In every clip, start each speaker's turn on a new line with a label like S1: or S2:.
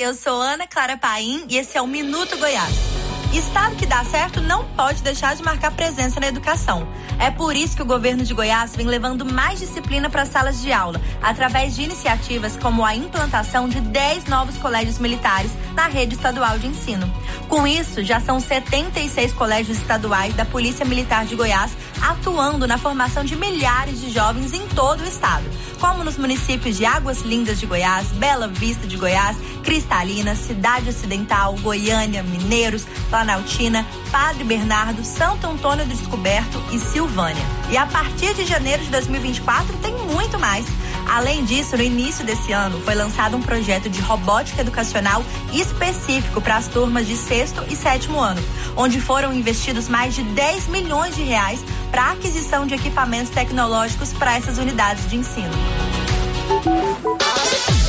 S1: Eu sou Ana Clara Paim e esse é o Minuto Goiás. Estado que dá certo não pode deixar de marcar presença na educação. É por isso que o governo de Goiás vem levando mais disciplina para as salas de aula, através de iniciativas como a implantação de 10 novos colégios militares na rede estadual de ensino. Com isso, já são 76 colégios estaduais da Polícia Militar de Goiás atuando na formação de milhares de jovens em todo o estado, como nos municípios de Águas Lindas de Goiás, Bela Vista de Goiás, Cristalina, Cidade Ocidental, Goiânia, Mineiros, Planaltina, Padre Bernardo, Santo Antônio do Descoberto e Silvânia. E a partir de janeiro de 2024 tem muito mais. Além disso, no início desse ano, foi lançado um projeto de robótica educacional específico para as turmas de sexto e sétimo ano, onde foram investidos mais de 10 milhões de reais para a aquisição de equipamentos tecnológicos para essas unidades de ensino.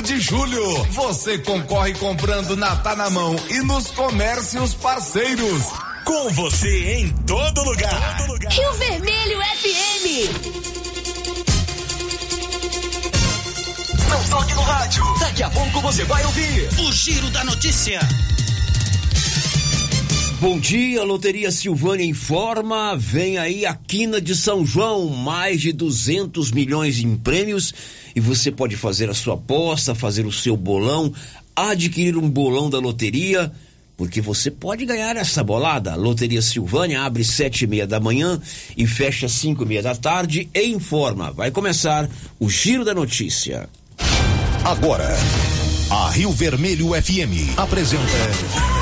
S2: de julho. Você concorre comprando na Tá na Mão e nos comércios parceiros.
S3: Com você em todo lugar. Todo lugar.
S4: Rio Vermelho FM.
S3: Não toque no rádio. Daqui a pouco você vai ouvir
S5: o Giro da Notícia.
S6: Bom dia, Loteria Silvânia informa, vem aí a quina de São João, mais de 200 milhões em prêmios e você pode fazer a sua aposta, fazer o seu bolão, adquirir um bolão da loteria, porque você pode ganhar essa bolada. Loteria Silvânia abre sete e meia da manhã e fecha cinco e meia da tarde e informa. Vai começar o Giro da Notícia.
S3: Agora, a Rio Vermelho FM apresenta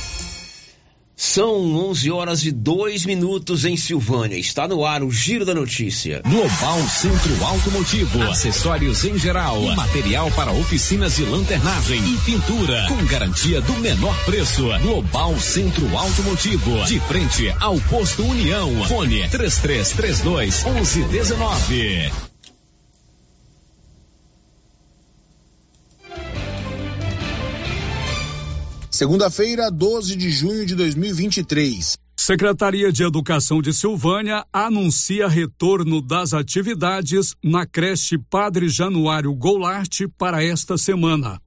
S6: São 11 horas e 2 minutos em Silvânia. Está no ar o Giro da Notícia.
S7: Global Centro Automotivo. Acessórios em geral. Material para oficinas de lanternagem e pintura. Com garantia do menor preço. Global Centro Automotivo. De frente ao posto União. Fone 3332 1119.
S8: Segunda-feira, 12 de junho de 2023.
S9: Secretaria de Educação de Silvânia anuncia retorno das atividades na creche Padre Januário Goulart para esta semana.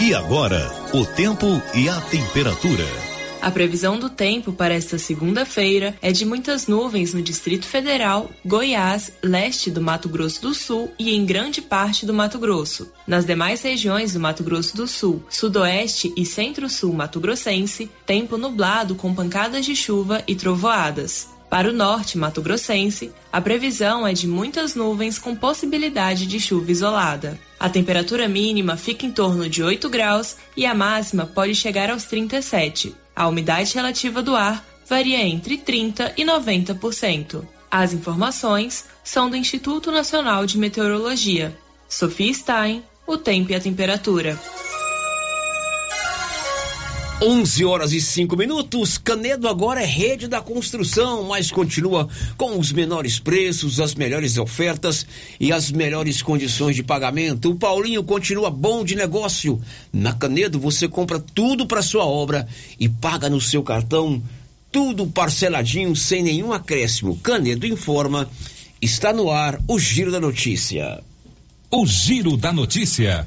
S3: E agora, o tempo e a temperatura.
S10: A previsão do tempo para esta segunda-feira é de muitas nuvens no Distrito Federal, Goiás, leste do Mato Grosso do Sul e em grande parte do Mato Grosso. Nas demais regiões do Mato Grosso do Sul, Sudoeste e Centro-Sul Mato Grossense, tempo nublado com pancadas de chuva e trovoadas. Para o norte Mato Grossense, a previsão é de muitas nuvens com possibilidade de chuva isolada. A temperatura mínima fica em torno de 8 graus e a máxima pode chegar aos 37. A umidade relativa do ar varia entre 30% e 90%. As informações são do Instituto Nacional de Meteorologia. Sofia Stein, o tempo e a temperatura.
S6: 11 horas e 5 minutos. Canedo agora é rede da construção, mas continua com os menores preços, as melhores ofertas e as melhores condições de pagamento. O Paulinho continua bom de negócio. Na Canedo você compra tudo para sua obra e paga no seu cartão, tudo parceladinho sem nenhum acréscimo. Canedo informa. Está no ar o Giro da Notícia.
S7: O Giro da Notícia.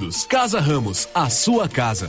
S11: Tecidos. Casa Ramos, a sua casa.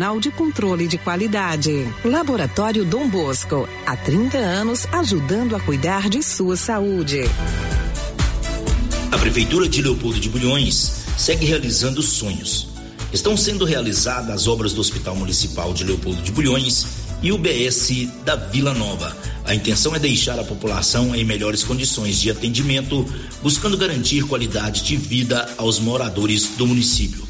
S12: Nacional de Controle de Qualidade. Laboratório Dom Bosco, há 30 anos ajudando a cuidar de sua saúde.
S13: A Prefeitura de Leopoldo de Bulhões segue realizando sonhos. Estão sendo realizadas as obras do Hospital Municipal de Leopoldo de Bulhões e o BS da Vila Nova. A intenção é deixar a população em melhores condições de atendimento, buscando garantir qualidade de vida aos moradores do município.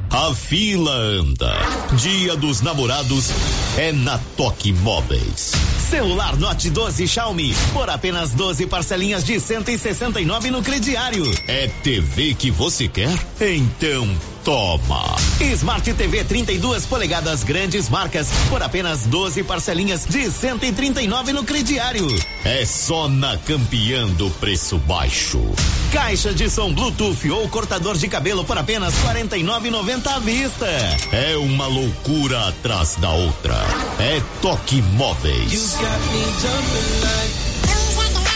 S14: A fila anda. Dia dos Namorados é na Toque Móveis.
S15: Celular Note 12 Xiaomi por apenas 12 parcelinhas de 169 no crediário.
S14: É TV que você quer? Então toma.
S15: Smart TV 32 polegadas grandes marcas por apenas 12 parcelinhas de 139 no crediário.
S14: É só na campeã do preço baixo.
S15: Caixa de som Bluetooth ou cortador de cabelo por apenas 49,90 à vista.
S14: É uma loucura atrás da outra. É Toque Móveis.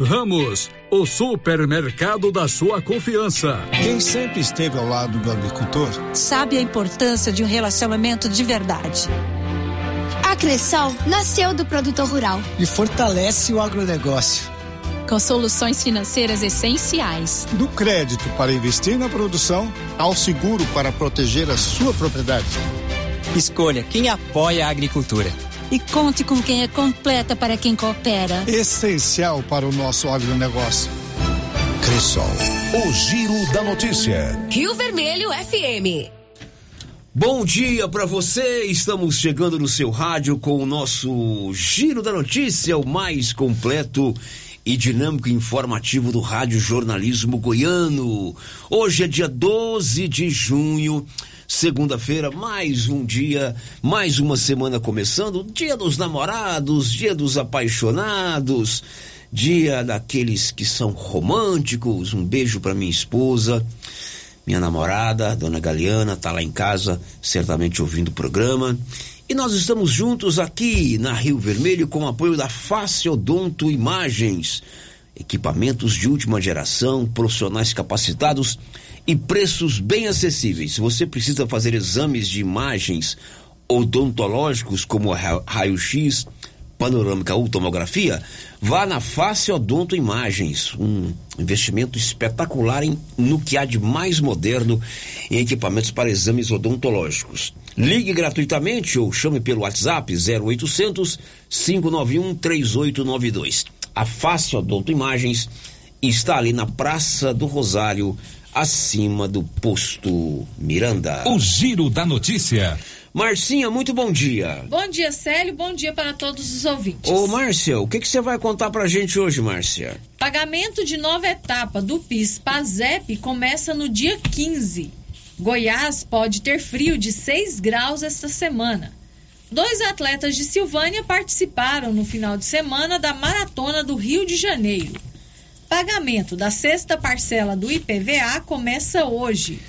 S16: Ramos, o supermercado da sua confiança.
S17: Quem sempre esteve ao lado do agricultor
S18: sabe a importância de um relacionamento de verdade.
S19: A Cressol nasceu do produtor rural
S20: e fortalece o agronegócio.
S21: Com soluções financeiras essenciais.
S17: Do crédito para investir na produção ao seguro para proteger a sua propriedade.
S20: Escolha quem apoia a agricultura
S18: e conte com quem é completa para quem coopera.
S17: Essencial para o nosso agronegócio.
S14: Cressol, o giro da notícia.
S22: Rio Vermelho FM.
S6: Bom dia para você. Estamos chegando no seu rádio com o nosso giro da notícia, o mais completo e dinâmico informativo do Rádio Jornalismo Goiano. Hoje é dia 12 de junho segunda-feira, mais um dia, mais uma semana começando, dia dos namorados, dia dos apaixonados. dia daqueles que são românticos. Um beijo para minha esposa, minha namorada, dona Galeana, tá lá em casa, certamente ouvindo o programa. E nós estamos juntos aqui na Rio Vermelho com o apoio da Face Odonto Imagens. Equipamentos de última geração, profissionais capacitados e preços bem acessíveis. Se você precisa fazer exames de imagens odontológicos como raio-x, panorâmica ou tomografia, vá na Face Odonto Imagens, um investimento espetacular em, no que há de mais moderno em equipamentos para exames odontológicos. Ligue gratuitamente ou chame pelo WhatsApp 0800 591 3892. A Face Odonto Imagens está ali na Praça do Rosário, acima do posto Miranda.
S7: O Giro da Notícia.
S6: Marcinha, muito bom dia.
S23: Bom dia, Célio. Bom dia para todos os ouvintes.
S6: Ô, Márcia, o que, que você vai contar pra gente hoje, Márcia?
S23: Pagamento de nova etapa do PIS PASEP começa no dia 15. Goiás pode ter frio de 6 graus esta semana. Dois atletas de Silvânia participaram no final de semana da Maratona do Rio de Janeiro. Pagamento da sexta parcela do IPVA começa hoje.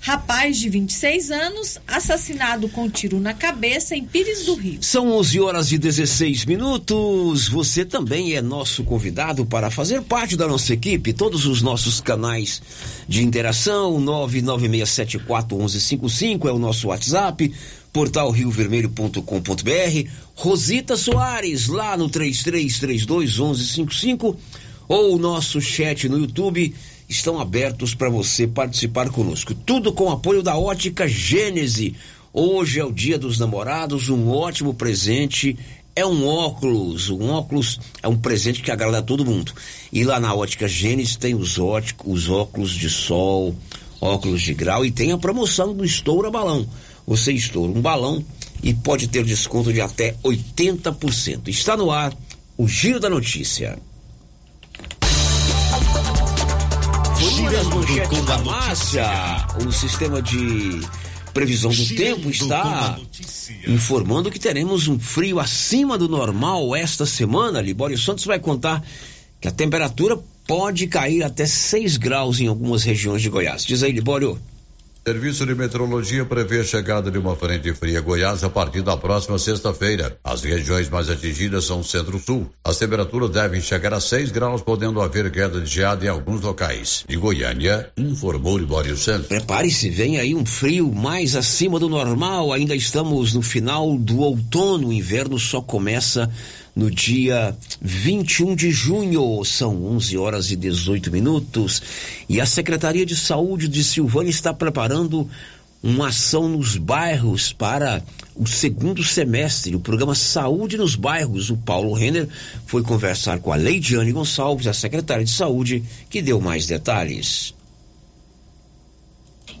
S23: Rapaz de 26 anos, assassinado com tiro na cabeça em Pires do Rio.
S6: São 11 horas e 16 minutos. Você também é nosso convidado para fazer parte da nossa equipe. Todos os nossos canais de interação, 996741155 é o nosso WhatsApp portal riovermelho.com.br, Rosita Soares, lá no 33321155 ou o nosso chat no YouTube estão abertos para você participar conosco. Tudo com apoio da Ótica Gênese. Hoje é o Dia dos Namorados, um ótimo presente é um óculos. Um óculos é um presente que agrada a todo mundo. E lá na Ótica Gênesis tem os, óticos, os óculos de sol, óculos de grau e tem a promoção do Estoura Balão. Você estoura um balão e pode ter desconto de até 80%. Está no ar o Giro da Notícia. Girando da Márcia, o sistema de previsão do tempo está informando que teremos um frio acima do normal esta semana. Libório Santos vai contar que a temperatura pode cair até 6 graus em algumas regiões de Goiás. Diz aí, Libório.
S24: Serviço de Meteorologia prevê a chegada de uma frente fria Goiás a partir da próxima sexta-feira. As regiões mais atingidas são o centro-sul. As temperaturas devem chegar a 6 graus, podendo haver queda de geada em alguns locais. E Goiânia informou Libório Santos.
S6: Prepare-se, vem aí um frio mais acima do normal. Ainda estamos no final do outono. O inverno só começa no dia 21 de junho, são 11 horas e 18 minutos, e a Secretaria de Saúde de Silvânia está preparando uma ação nos bairros para o segundo semestre, o programa Saúde nos Bairros. O Paulo Renner foi conversar com a Leidiane Gonçalves, a secretária de Saúde, que deu mais detalhes.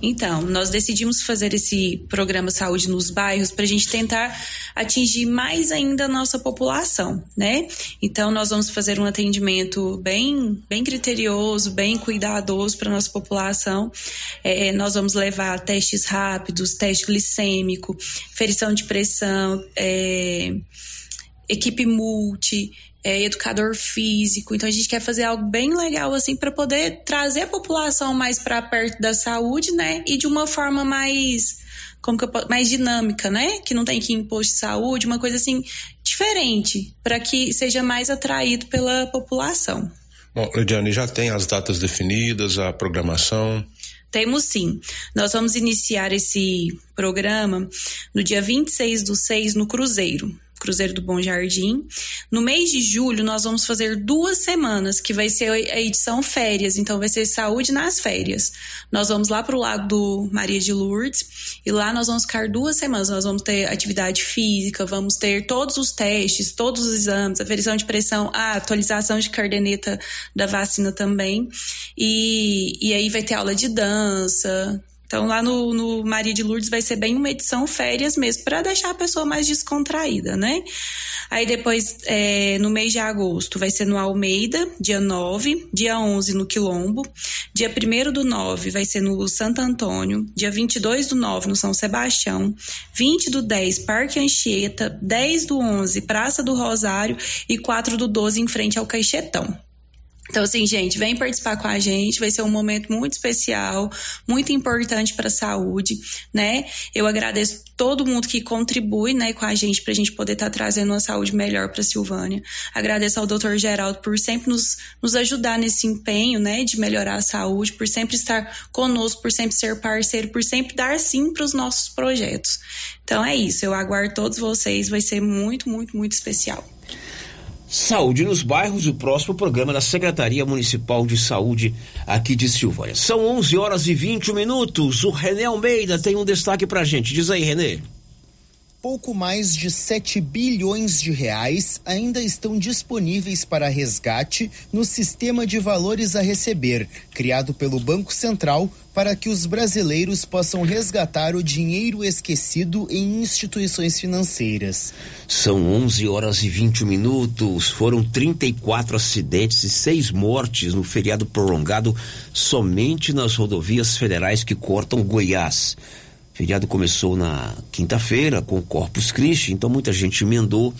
S25: Então, nós decidimos fazer esse programa Saúde nos Bairros para a gente tentar atingir mais ainda a nossa população, né? Então, nós vamos fazer um atendimento bem, bem criterioso, bem cuidadoso para nossa população. É, nós vamos levar testes rápidos, teste glicêmico, ferição de pressão, é, equipe multi, é, educador físico. Então a gente quer fazer algo bem legal assim para poder trazer a população mais para perto da saúde, né? E de uma forma mais como que eu, mais dinâmica, né? Que não tem que impor de saúde, uma coisa assim diferente, para que seja mais atraído pela população.
S26: Bom, Lidiane, já tem as datas definidas, a programação?
S25: Temos sim. Nós vamos iniciar esse programa no dia 26 do 6 no Cruzeiro. Cruzeiro do Bom Jardim. No mês de julho, nós vamos fazer duas semanas, que vai ser a edição férias, então vai ser saúde nas férias. Nós vamos lá para o Lago do Maria de Lourdes e lá nós vamos ficar duas semanas. Nós vamos ter atividade física, vamos ter todos os testes, todos os exames, aferição de pressão, a atualização de cardeneta da vacina também. E, e aí vai ter aula de dança, então, lá no, no Maria de Lourdes vai ser bem uma edição férias mesmo, para deixar a pessoa mais descontraída, né? Aí depois, é, no mês de agosto, vai ser no Almeida, dia 9, dia 11 no Quilombo, dia 1 do 9 vai ser no Santo Antônio, dia 22 do 9 no São Sebastião, 20 do 10 Parque Anchieta, 10 do 11 Praça do Rosário e 4 do 12 em frente ao Caixetão. Então, assim, gente, vem participar com a gente, vai ser um momento muito especial, muito importante para a saúde, né? Eu agradeço todo mundo que contribui, né, com a gente para a gente poder estar tá trazendo uma saúde melhor para Silvânia. Agradeço ao Dr. Geraldo por sempre nos, nos ajudar nesse empenho, né, de melhorar a saúde, por sempre estar conosco, por sempre ser parceiro, por sempre dar sim para os nossos projetos. Então é isso, eu aguardo todos vocês, vai ser muito, muito, muito especial.
S6: Saúde nos bairros, o próximo programa da Secretaria Municipal de Saúde aqui de Silvânia. São 11 horas e 20 minutos. O René Almeida tem um destaque pra gente. Diz aí, René
S27: pouco mais de 7 bilhões de reais ainda estão disponíveis para resgate no sistema de valores a receber, criado pelo Banco Central para que os brasileiros possam resgatar o dinheiro esquecido em instituições financeiras.
S6: São 11 horas e 20 minutos. Foram 34 acidentes e seis mortes no feriado prolongado somente nas rodovias federais que cortam Goiás. Feriado começou na quinta-feira com o Corpus Christi, então muita gente emendou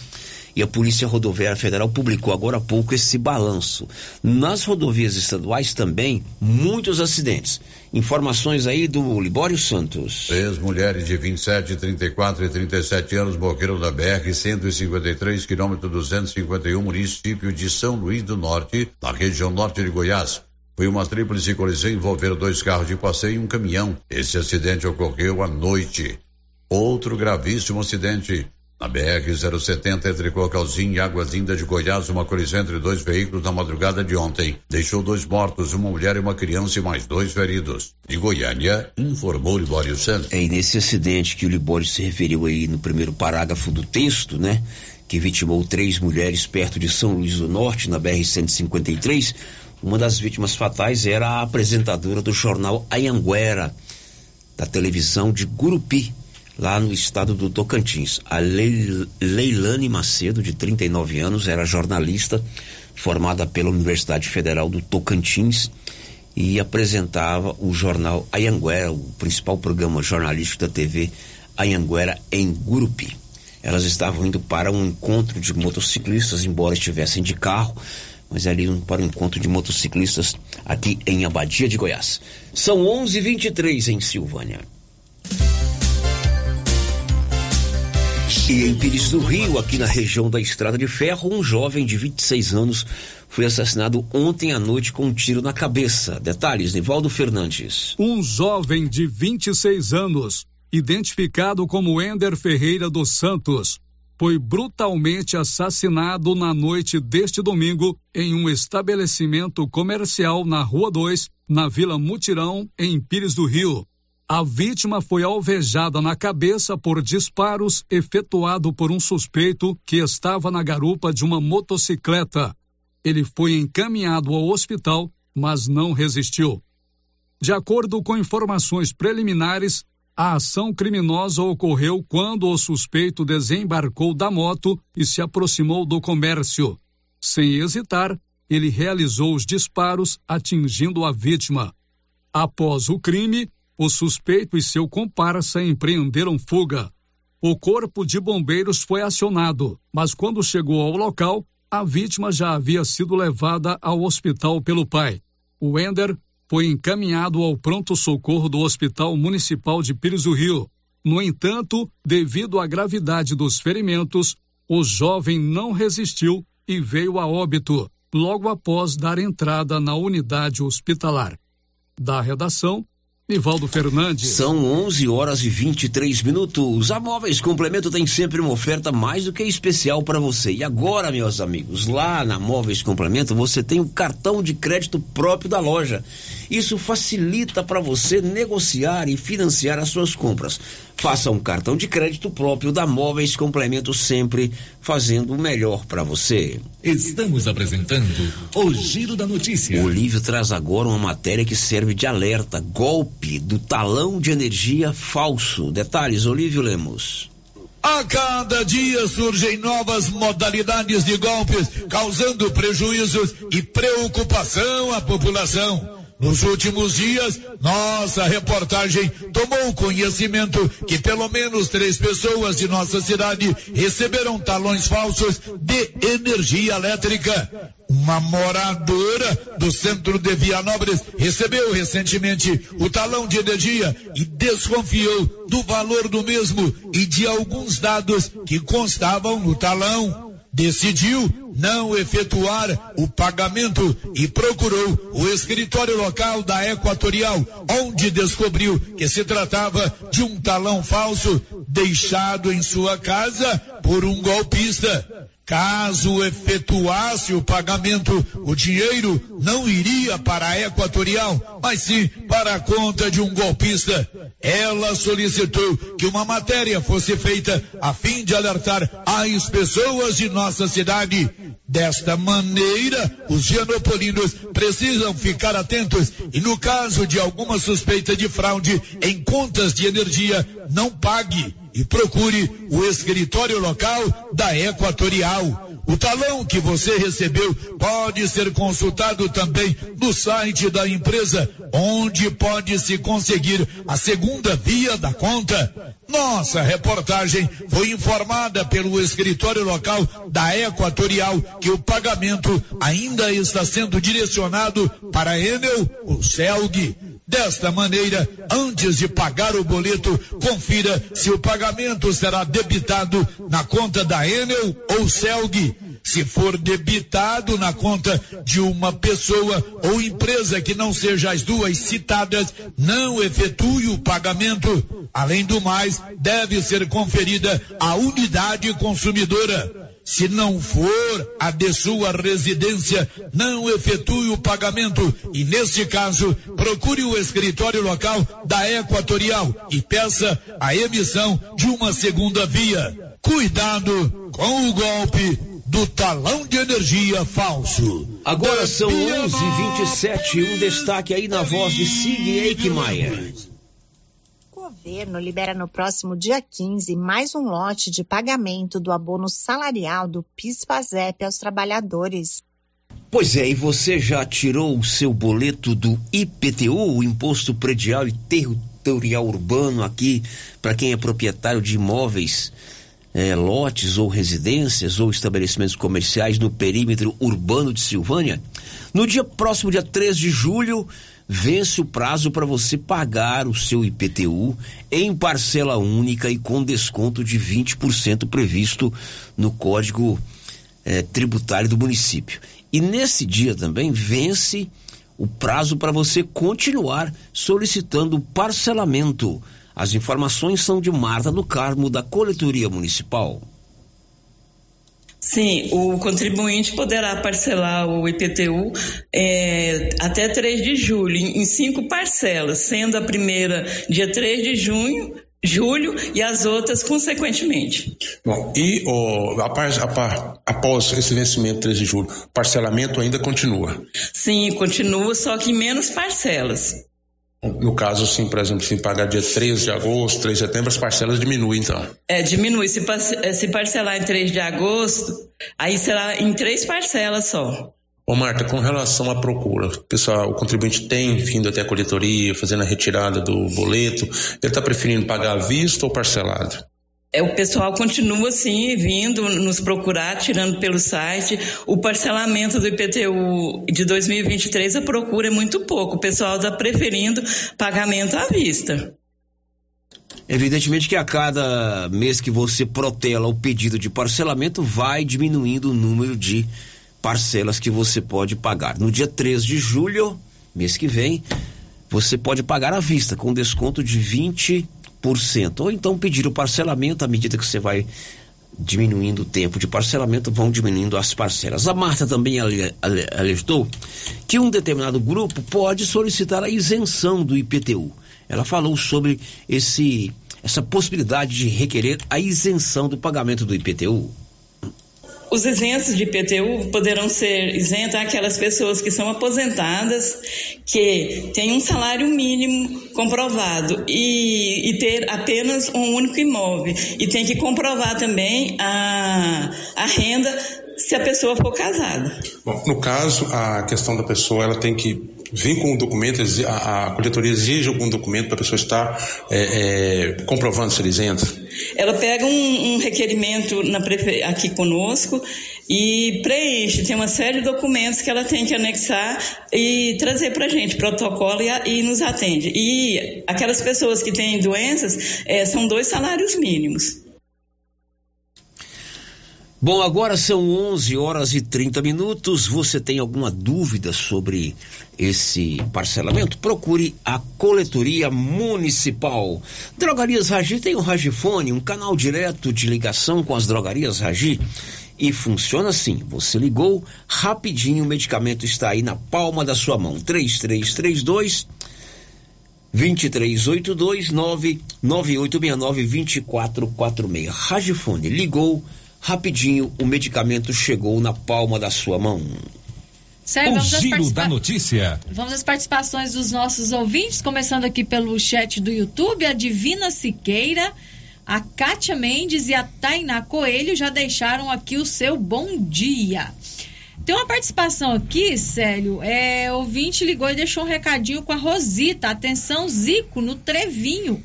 S6: e a Polícia Rodoviária Federal publicou agora há pouco esse balanço. Nas rodovias estaduais também, muitos acidentes. Informações aí do Libório Santos.
S24: Três mulheres de 27, 34 e 37 anos morreram na BR 153, quilômetro 251, município de São Luís do Norte, na região norte de Goiás. Foi uma tríplice colisão envolvendo dois carros de passeio e um caminhão. Esse acidente ocorreu à noite. Outro gravíssimo acidente na BR-070 entre Cocalzinho e Águas Lindas de Goiás, uma colisão entre dois veículos na madrugada de ontem. Deixou dois mortos, uma mulher e uma criança e mais dois feridos. De Goiânia, informou Libório Santos.
S6: É, e nesse acidente que o Libório se referiu aí no primeiro parágrafo do texto, né? Que vitimou três mulheres perto de São Luís do Norte, na BR-153, uma das vítimas fatais era a apresentadora do jornal Ayanguera, da televisão de Gurupi, lá no estado do Tocantins. A Leilane Macedo, de 39 anos, era jornalista formada pela Universidade Federal do Tocantins e apresentava o jornal Ayanguera, o principal programa jornalístico da TV Ayanguera em Gurupi. Elas estavam indo para um encontro de motociclistas, embora estivessem de carro mas é ali para o encontro de motociclistas aqui em Abadia de Goiás. São 11:23 em Silvânia. E em Pires do Rio, aqui na região da Estrada de Ferro, um jovem de 26 anos foi assassinado ontem à noite com um tiro na cabeça. Detalhes, Nivaldo Fernandes.
S16: Um jovem de 26 anos, identificado como Ender Ferreira dos Santos, foi brutalmente assassinado na noite deste domingo em um estabelecimento comercial na Rua 2, na Vila Mutirão, em Pires do Rio. A vítima foi alvejada na cabeça por disparos efetuado por um suspeito que estava na garupa de uma motocicleta. Ele foi encaminhado ao hospital, mas não resistiu. De acordo com informações preliminares, a ação criminosa ocorreu quando o suspeito desembarcou da moto e se aproximou do comércio. Sem hesitar, ele realizou os disparos, atingindo a vítima. Após o crime, o suspeito e seu comparsa empreenderam fuga. O corpo de bombeiros foi acionado, mas quando chegou ao local, a vítima já havia sido levada ao hospital pelo pai. O Ender foi encaminhado ao pronto-socorro do Hospital Municipal de Pires do Rio. No entanto, devido à gravidade dos ferimentos, o jovem não resistiu e veio a óbito logo após dar entrada na unidade hospitalar. Da redação, Nivaldo Fernandes.
S6: São 11 horas e 23 minutos. A Móveis Complemento tem sempre uma oferta mais do que especial para você. E agora, meus amigos, lá na Móveis Complemento você tem o cartão de crédito próprio da loja. Isso facilita para você negociar e financiar as suas compras. Faça um cartão de crédito próprio da Móveis Complemento sempre fazendo o melhor para você.
S7: Estamos apresentando o Giro da Notícia.
S6: O livro traz agora uma matéria que serve de alerta, golpe do talão de energia falso. Detalhes, Olívio Lemos.
S28: A cada dia surgem novas modalidades de golpes, causando prejuízos e preocupação à população. Nos últimos dias, nossa reportagem tomou conhecimento que pelo menos três pessoas de nossa cidade receberam talões falsos de energia elétrica. Uma moradora do centro de Vianópolis recebeu recentemente o talão de energia e desconfiou do valor do mesmo e de alguns dados que constavam no talão decidiu não efetuar o pagamento e procurou o escritório local da Equatorial, onde descobriu que se tratava de um talão falso deixado em sua casa por um golpista. Caso efetuasse o pagamento, o dinheiro não iria para a Equatorial, mas sim para a conta de um golpista. Ela solicitou que uma matéria fosse feita a fim de alertar as pessoas de nossa cidade. Desta maneira, os gianopolinos precisam ficar atentos e no caso de alguma suspeita de fraude em contas de energia, não pague e procure o escritório local da Equatorial. O talão que você recebeu pode ser consultado também no site da empresa, onde pode se conseguir a segunda via da conta. Nossa reportagem foi informada pelo escritório local da Equatorial que o pagamento ainda está sendo direcionado para Enel, o CELG. Desta maneira, antes de pagar o boleto, confira se o pagamento será debitado na conta da Enel ou Celg. Se for debitado na conta de uma pessoa ou empresa que não seja as duas citadas, não efetue o pagamento. Além do mais, deve ser conferida a unidade consumidora. Se não for a de sua residência, não efetue o pagamento e, neste caso, procure o escritório local da Equatorial e peça a emissão de uma segunda via. Cuidado com o golpe do talão de energia falso.
S6: Agora são 11:27. Um destaque aí na voz de Sig Eichmeier
S29: governo libera no próximo dia 15 mais um lote de pagamento do abono salarial do PIS/PASEP aos trabalhadores.
S6: Pois é, e você já tirou o seu boleto do IPTU, o Imposto Predial e Territorial Urbano, aqui para quem é proprietário de imóveis, é, lotes ou residências ou estabelecimentos comerciais no perímetro urbano de Silvânia? No dia próximo, dia 3 de julho, vence o prazo para você pagar o seu IPTU em parcela única e com desconto de 20% previsto no Código eh, Tributário do município. E nesse dia também vence o prazo para você continuar solicitando parcelamento. As informações são de Marta do Carmo, da Coletoria Municipal.
S30: Sim, o contribuinte poderá parcelar o IPTU é, até 3 de julho, em, cinco parcelas, sendo a primeira dia 3 de junho, julho e as outras consequentemente.
S26: Bom, e oh, após, após esse vencimento 3 de julho, parcelamento ainda continua?
S30: Sim, continua, só que em menos parcelas.
S26: No caso, sim, por exemplo, se pagar dia 13 de agosto, 3 de setembro, as parcelas diminuem, então.
S30: É, diminui. Se, se parcelar em 3 de agosto, aí será em três parcelas só.
S26: Ô Marta, com relação à procura, pessoal, o contribuinte tem vindo até a coletoria, fazendo a retirada do boleto, ele está preferindo pagar à vista ou parcelado?
S30: É, o pessoal continua assim vindo nos procurar, tirando pelo site. O parcelamento do IPTU de 2023 a procura é muito pouco. O pessoal está preferindo pagamento à vista.
S6: Evidentemente que a cada mês que você protela o pedido de parcelamento, vai diminuindo o número de parcelas que você pode pagar. No dia 3 de julho, mês que vem, você pode pagar à vista, com desconto de 20%. Ou então pedir o parcelamento à medida que você vai diminuindo o tempo de parcelamento, vão diminuindo as parcelas. A Marta também alertou que um determinado grupo pode solicitar a isenção do IPTU. Ela falou sobre esse, essa possibilidade de requerer a isenção do pagamento do IPTU.
S30: Os isentos de IPTU poderão ser isentos aquelas pessoas que são aposentadas, que têm um salário mínimo comprovado e, e ter apenas um único imóvel. E tem que comprovar também a, a renda se a pessoa for casada.
S26: Bom, no caso, a questão da pessoa, ela tem que vir com um documento, a, a coletoria exige algum documento para a pessoa estar é, é, comprovando ser isenta?
S30: Ela pega um, um requerimento na aqui conosco e preenche, tem uma série de documentos que ela tem que anexar e trazer para a gente, protocolo e, e, nos atende. E aquelas pessoas que têm doenças é, são dois salários mínimos.
S6: Bom, agora são 11 horas e 30 minutos. Você tem alguma dúvida sobre esse parcelamento? Procure a Coletoria Municipal. Drogarias Ragi tem o Ragifone, um canal direto de ligação com as drogarias Ragi. E funciona assim: você ligou, rapidinho o medicamento está aí na palma da sua mão. 3332 2382 99869 2446. Ragifone ligou o medicamento chegou na palma da sua mão.
S23: Sério,
S31: o giro da notícia.
S23: Vamos às participações dos nossos ouvintes, começando aqui pelo chat do YouTube. A Divina Siqueira, a Kátia Mendes e a Tainá Coelho já deixaram aqui o seu bom dia. Tem uma participação aqui, Célio. É, ouvinte ligou e deixou um recadinho com a Rosita. Atenção, Zico, no Trevinho.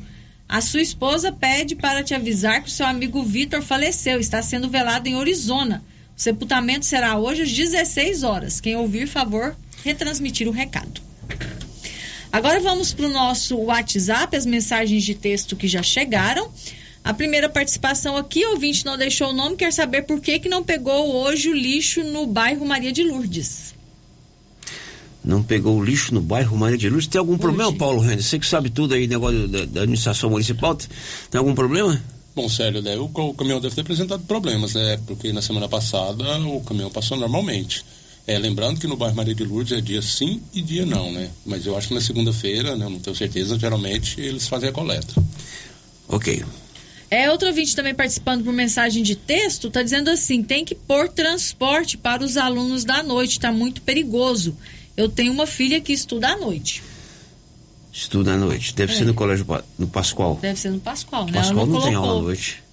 S23: A sua esposa pede para te avisar que o seu amigo Vitor faleceu, está sendo velado em Arizona. O sepultamento será hoje às 16 horas. Quem ouvir, favor, retransmitir o recado. Agora vamos para o nosso WhatsApp, as mensagens de texto que já chegaram. A primeira participação aqui, ouvinte não deixou o nome, quer saber por que, que não pegou hoje o lixo no bairro Maria de Lourdes
S6: não pegou o lixo no bairro Maria de Luz. Tem algum Hoje. problema, Paulo Renner? Você que sabe tudo aí, negócio da, da administração municipal, tem algum problema?
S26: Bom, sério, né? o, o, caminhão deve ter apresentado problemas, né? Porque na semana passada o caminhão passou normalmente. É, lembrando que no bairro Maria de Lourdes é dia sim e dia não, né? Mas eu acho que na segunda-feira, né? Não tenho certeza, geralmente eles fazem a coleta.
S6: Ok.
S23: É, outro ouvinte também participando por mensagem de texto, está dizendo assim, tem que pôr transporte para os alunos da noite, está muito perigoso. Eu tenho uma filha que estuda à noite.
S6: Estuda à noite. Deve é. ser no colégio no Pascoal.
S23: Deve ser no Pascoal, né?
S6: Pascoal não, não tem aula à noite.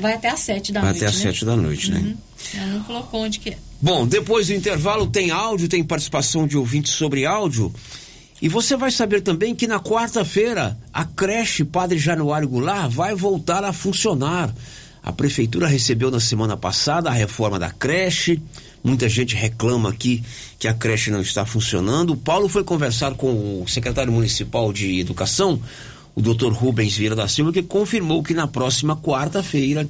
S23: Vai até às sete da
S6: Vai
S23: noite.
S6: Vai até às
S23: né?
S6: sete da noite, né?
S23: uhum. Ela não colocou onde que é.
S6: Bom, depois do intervalo tem áudio, tem participação de ouvintes sobre áudio. E você vai saber também que na quarta-feira a creche Padre Januário Goulart vai voltar a funcionar. A prefeitura recebeu na semana passada a reforma da creche. Muita gente reclama aqui que a creche não está funcionando. O Paulo foi conversar com o secretário municipal de educação, o doutor Rubens Vieira da Silva, que confirmou que na próxima quarta-feira,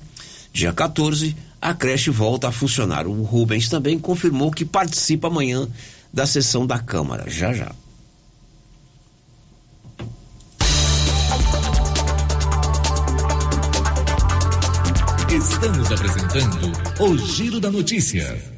S6: dia 14, a creche volta a funcionar. O Rubens também confirmou que participa amanhã da sessão da Câmara. Já já.
S31: Estamos apresentando o Giro da Notícia.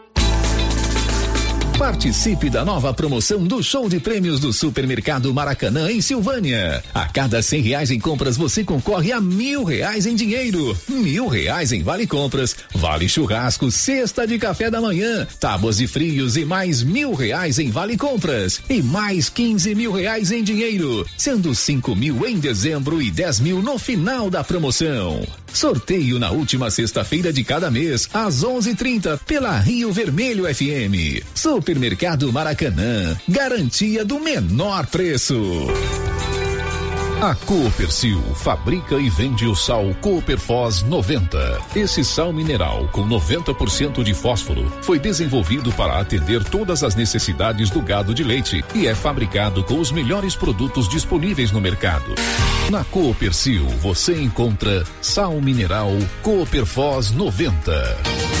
S31: Participe da nova promoção do show de prêmios do Supermercado Maracanã em Silvânia. A cada cem reais em compras você concorre a mil reais em dinheiro, mil reais em vale compras, vale churrasco, cesta de café da manhã, tábuas de frios e mais mil reais em vale compras e mais quinze mil reais em dinheiro, sendo cinco mil em dezembro e dez mil no final da promoção. Sorteio na última sexta-feira de cada mês, às 11:30 pela Rio Vermelho FM. Supermercado Maracanã, garantia do menor preço. A Coopercil fabrica e vende o sal Cooperfós 90. Esse sal mineral com 90% de fósforo foi desenvolvido para atender todas as necessidades do gado de leite e é fabricado com os melhores produtos disponíveis no mercado. Na Coopercil você encontra sal mineral Cooperfós 90.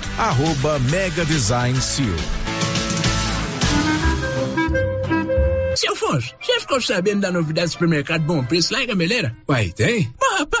S7: arroba Mega Design Seal.
S32: Seu Afonso, você ficou sabendo da novidade do supermercado Bom Preço lá em Gameleira?
S33: Uai, tem?
S32: Mas, rapaz,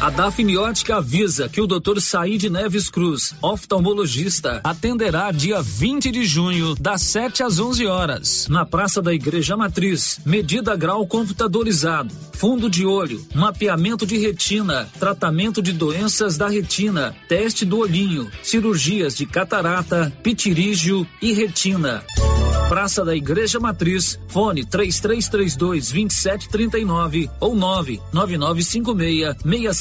S34: A Dafniótica avisa que o Dr. Said Neves Cruz, oftalmologista, atenderá dia 20 de junho, das 7 às 11 horas, na Praça da Igreja Matriz. Medida grau computadorizado, fundo de olho, mapeamento de retina, tratamento de doenças da retina, teste do olhinho, cirurgias de catarata, pitirígio e retina. Praça da Igreja Matriz, fone 3332 2739 ou 99956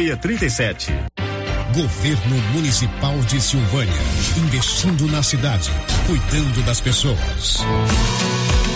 S14: 5637.
S31: Governo Municipal de Silvânia. Investindo na cidade, cuidando das pessoas.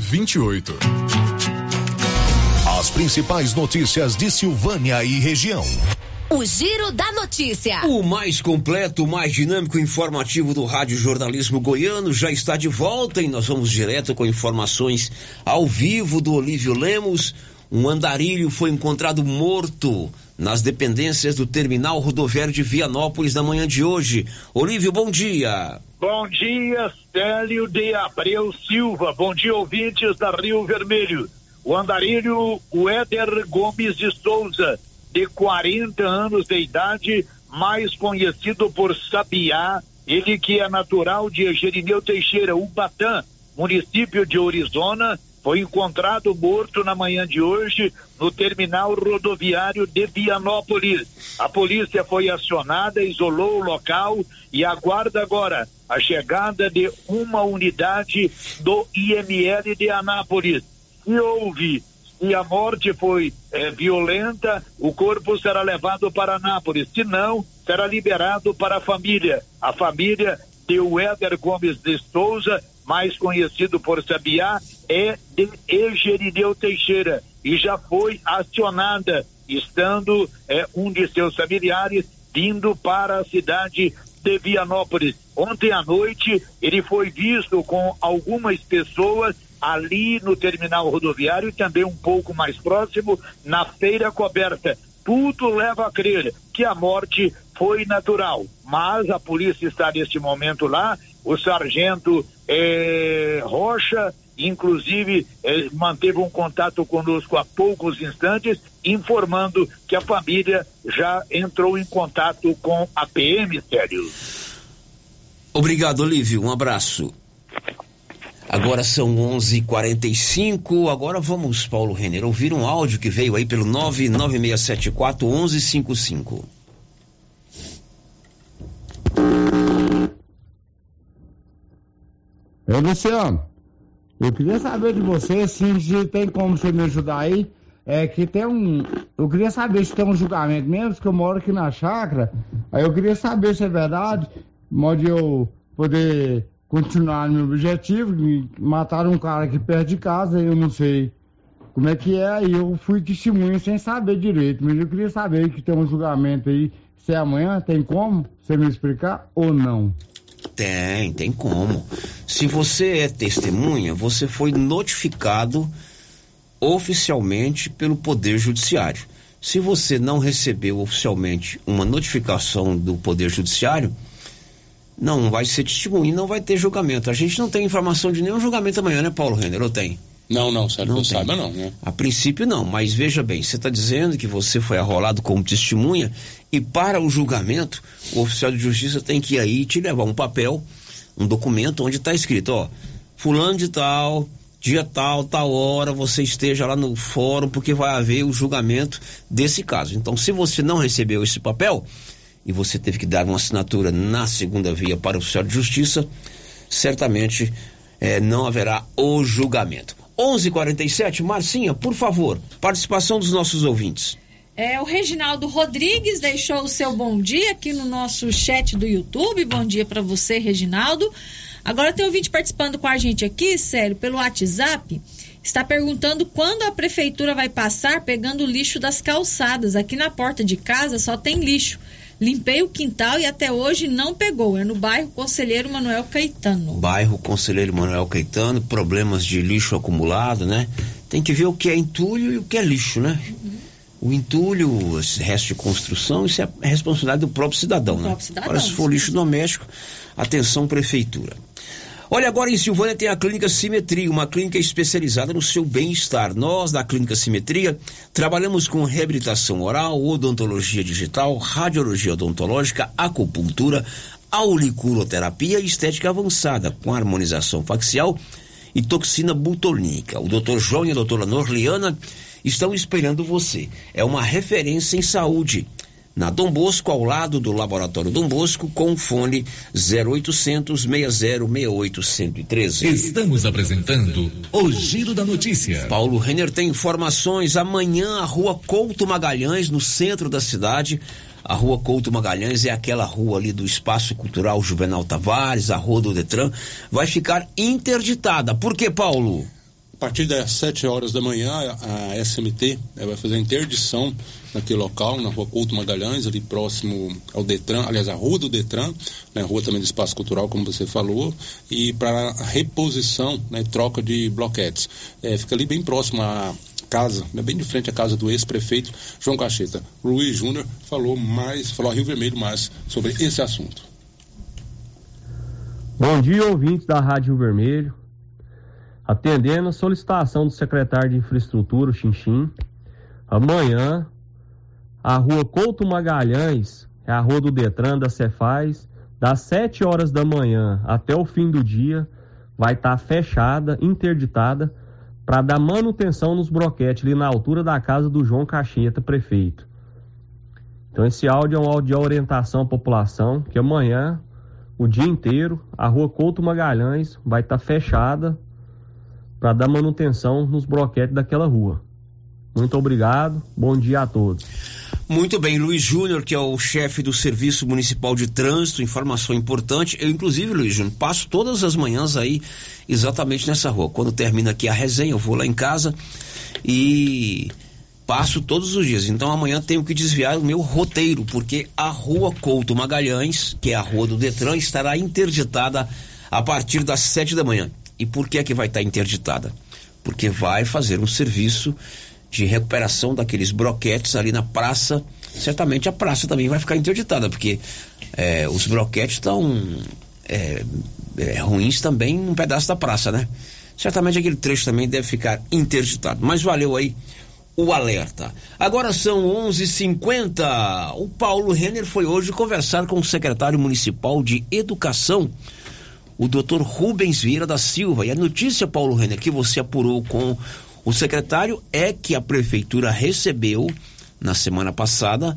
S11: 28.
S14: As principais notícias de Silvânia e região.
S4: O Giro da Notícia.
S6: O mais completo, mais dinâmico e informativo do Rádio Jornalismo Goiano já está de volta e nós vamos direto com informações ao vivo do Olívio Lemos. Um andarilho foi encontrado morto nas dependências do terminal rodoviário de Vianópolis na manhã de hoje. Olívio, bom dia.
S35: Bom dia, Célio de Abreu Silva. Bom dia, ouvintes da Rio Vermelho. O andarilho, o Éder Gomes de Souza, de 40 anos de idade, mais conhecido por Sabiá, ele que é natural de Egerineu Teixeira, Ubatã, município de Orizona, foi encontrado morto na manhã de hoje no terminal rodoviário de Vianópolis. A polícia foi acionada, isolou o local e aguarda agora a chegada de uma unidade do IML de Anápolis. Se houve e a morte foi eh, violenta, o corpo será levado para Anápolis. Se não, será liberado para a família. A família de Éder Gomes de Souza, mais conhecido por Sabiá, é de Egerineu Teixeira e já foi acionada, estando é, um de seus familiares vindo para a cidade de Vianópolis. Ontem à noite, ele foi visto com algumas pessoas ali no terminal rodoviário e também um pouco mais próximo na feira coberta. Tudo leva a crer que a morte foi natural, mas a polícia está neste momento lá. O sargento eh, Rocha, inclusive, eh, manteve um contato conosco há poucos instantes, informando que a família já entrou em contato com a PM, Sério.
S6: Obrigado, Olívio. Um abraço. Agora são 11:45. Agora vamos, Paulo Renner, ouvir um áudio que veio aí pelo 99674 1155.
S36: Ô Luciano, eu queria saber de você se, tem como você me ajudar aí. É que tem um. Eu queria saber se tem um julgamento mesmo, porque eu moro aqui na chácara. Aí eu queria saber se é verdade, modo eu poder continuar no meu objetivo. Me mataram um cara aqui perto de casa, eu não sei como é que é. Aí eu fui testemunha sem saber direito, mas eu queria saber que tem um julgamento aí. Se é amanhã, tem como você me explicar ou não?
S6: Tem, tem como. Se você é testemunha, você foi notificado oficialmente pelo Poder Judiciário. Se você não recebeu oficialmente uma notificação do Poder Judiciário, não vai ser testemunha, não vai ter julgamento. A gente não tem informação de nenhum julgamento amanhã, né, Paulo Renner? Ou tem?
S26: Não, não, sério, não, saiba não, né?
S6: A princípio não, mas veja bem, você está dizendo que você foi arrolado como testemunha e para o julgamento, o oficial de justiça tem que ir aí te levar um papel, um documento onde está escrito, ó, fulano de tal, dia tal, tal hora, você esteja lá no fórum porque vai haver o julgamento desse caso. Então, se você não recebeu esse papel e você teve que dar uma assinatura na segunda via para o oficial de justiça, certamente eh, não haverá o julgamento. 11:47, Marcinha, por favor, participação dos nossos ouvintes.
S23: É, o Reginaldo Rodrigues deixou o seu bom dia aqui no nosso chat do YouTube. Bom dia para você, Reginaldo. Agora tem ouvinte participando com a gente aqui, sério, pelo WhatsApp. Está perguntando quando a prefeitura vai passar pegando o lixo das calçadas. Aqui na porta de casa só tem lixo. Limpei o quintal e até hoje não pegou. É no bairro Conselheiro Manuel Caetano.
S6: Bairro Conselheiro Manuel Caetano, problemas de lixo acumulado, né? Tem que ver o que é entulho e o que é lixo, né? O entulho, esse resto de construção, isso é responsabilidade do próprio cidadão, né?
S23: próprio cidadão,
S6: Agora, se for lixo doméstico, atenção, prefeitura. Olha, agora em Silvânia tem a Clínica Simetria, uma clínica especializada no seu bem-estar. Nós, da Clínica Simetria, trabalhamos com reabilitação oral, odontologia digital, radiologia odontológica, acupuntura, auriculoterapia e estética avançada, com harmonização facial e toxina butolínica. O Dr. João e a doutora Norliana estão esperando você. É uma referência em saúde. Na Dom Bosco, ao lado do Laboratório Dom Bosco, com o fone 0800 6068 113.
S31: Estamos apresentando o Giro da Notícia.
S6: Paulo Renner tem informações. Amanhã, a rua Couto Magalhães, no centro da cidade. A rua Couto Magalhães é aquela rua ali do Espaço Cultural Juvenal Tavares, a rua do Detran, vai ficar interditada. Por que, Paulo?
S26: A partir das 7 horas da manhã, a SMT eh, vai fazer a interdição naquele local, na rua Couto Magalhães, ali próximo ao Detran, aliás, a rua do Detran, né, rua também do Espaço Cultural, como você falou, e para reposição, né, troca de bloquetes. É, fica ali bem próximo à casa, né, bem de frente à casa do ex-prefeito João Cacheta. Luiz Júnior falou mais, falou a Rio Vermelho mais sobre esse assunto.
S37: Bom dia, ouvintes da Rádio Vermelho. Atendendo a solicitação do secretário de Infraestrutura, o Xinxim, amanhã, a rua Couto Magalhães, é a rua do Detran da Cefaz, das 7 horas da manhã até o fim do dia, vai estar fechada, interditada, para dar manutenção nos broquetes ali na altura da casa do João Cacheta, prefeito. Então esse áudio é um áudio de orientação à população, que amanhã, o dia inteiro, a rua Couto Magalhães vai estar fechada para dar manutenção nos broquetes daquela rua. Muito obrigado, bom dia a todos.
S6: Muito bem, Luiz Júnior, que é o chefe do Serviço Municipal de Trânsito, informação importante. Eu, inclusive, Luiz Júnior, passo todas as manhãs aí exatamente nessa rua. Quando termina aqui a resenha, eu vou lá em casa e passo todos os dias. Então amanhã tenho que desviar o meu roteiro, porque a rua Couto Magalhães, que é a rua do Detran, estará interditada a partir das sete da manhã. E por que é que vai estar interditada? Porque vai fazer um serviço de recuperação daqueles broquetes ali na praça. Certamente a praça também vai ficar interditada, porque é, os broquetes estão é, é, ruins também num pedaço da praça, né? Certamente aquele trecho também deve ficar interditado. Mas valeu aí o alerta. Agora são 11:50. O Paulo Renner foi hoje conversar com o secretário municipal de Educação, o Dr. Rubens Vieira da Silva. E a notícia, Paulo Renner, que você apurou com o secretário é que a prefeitura recebeu na semana passada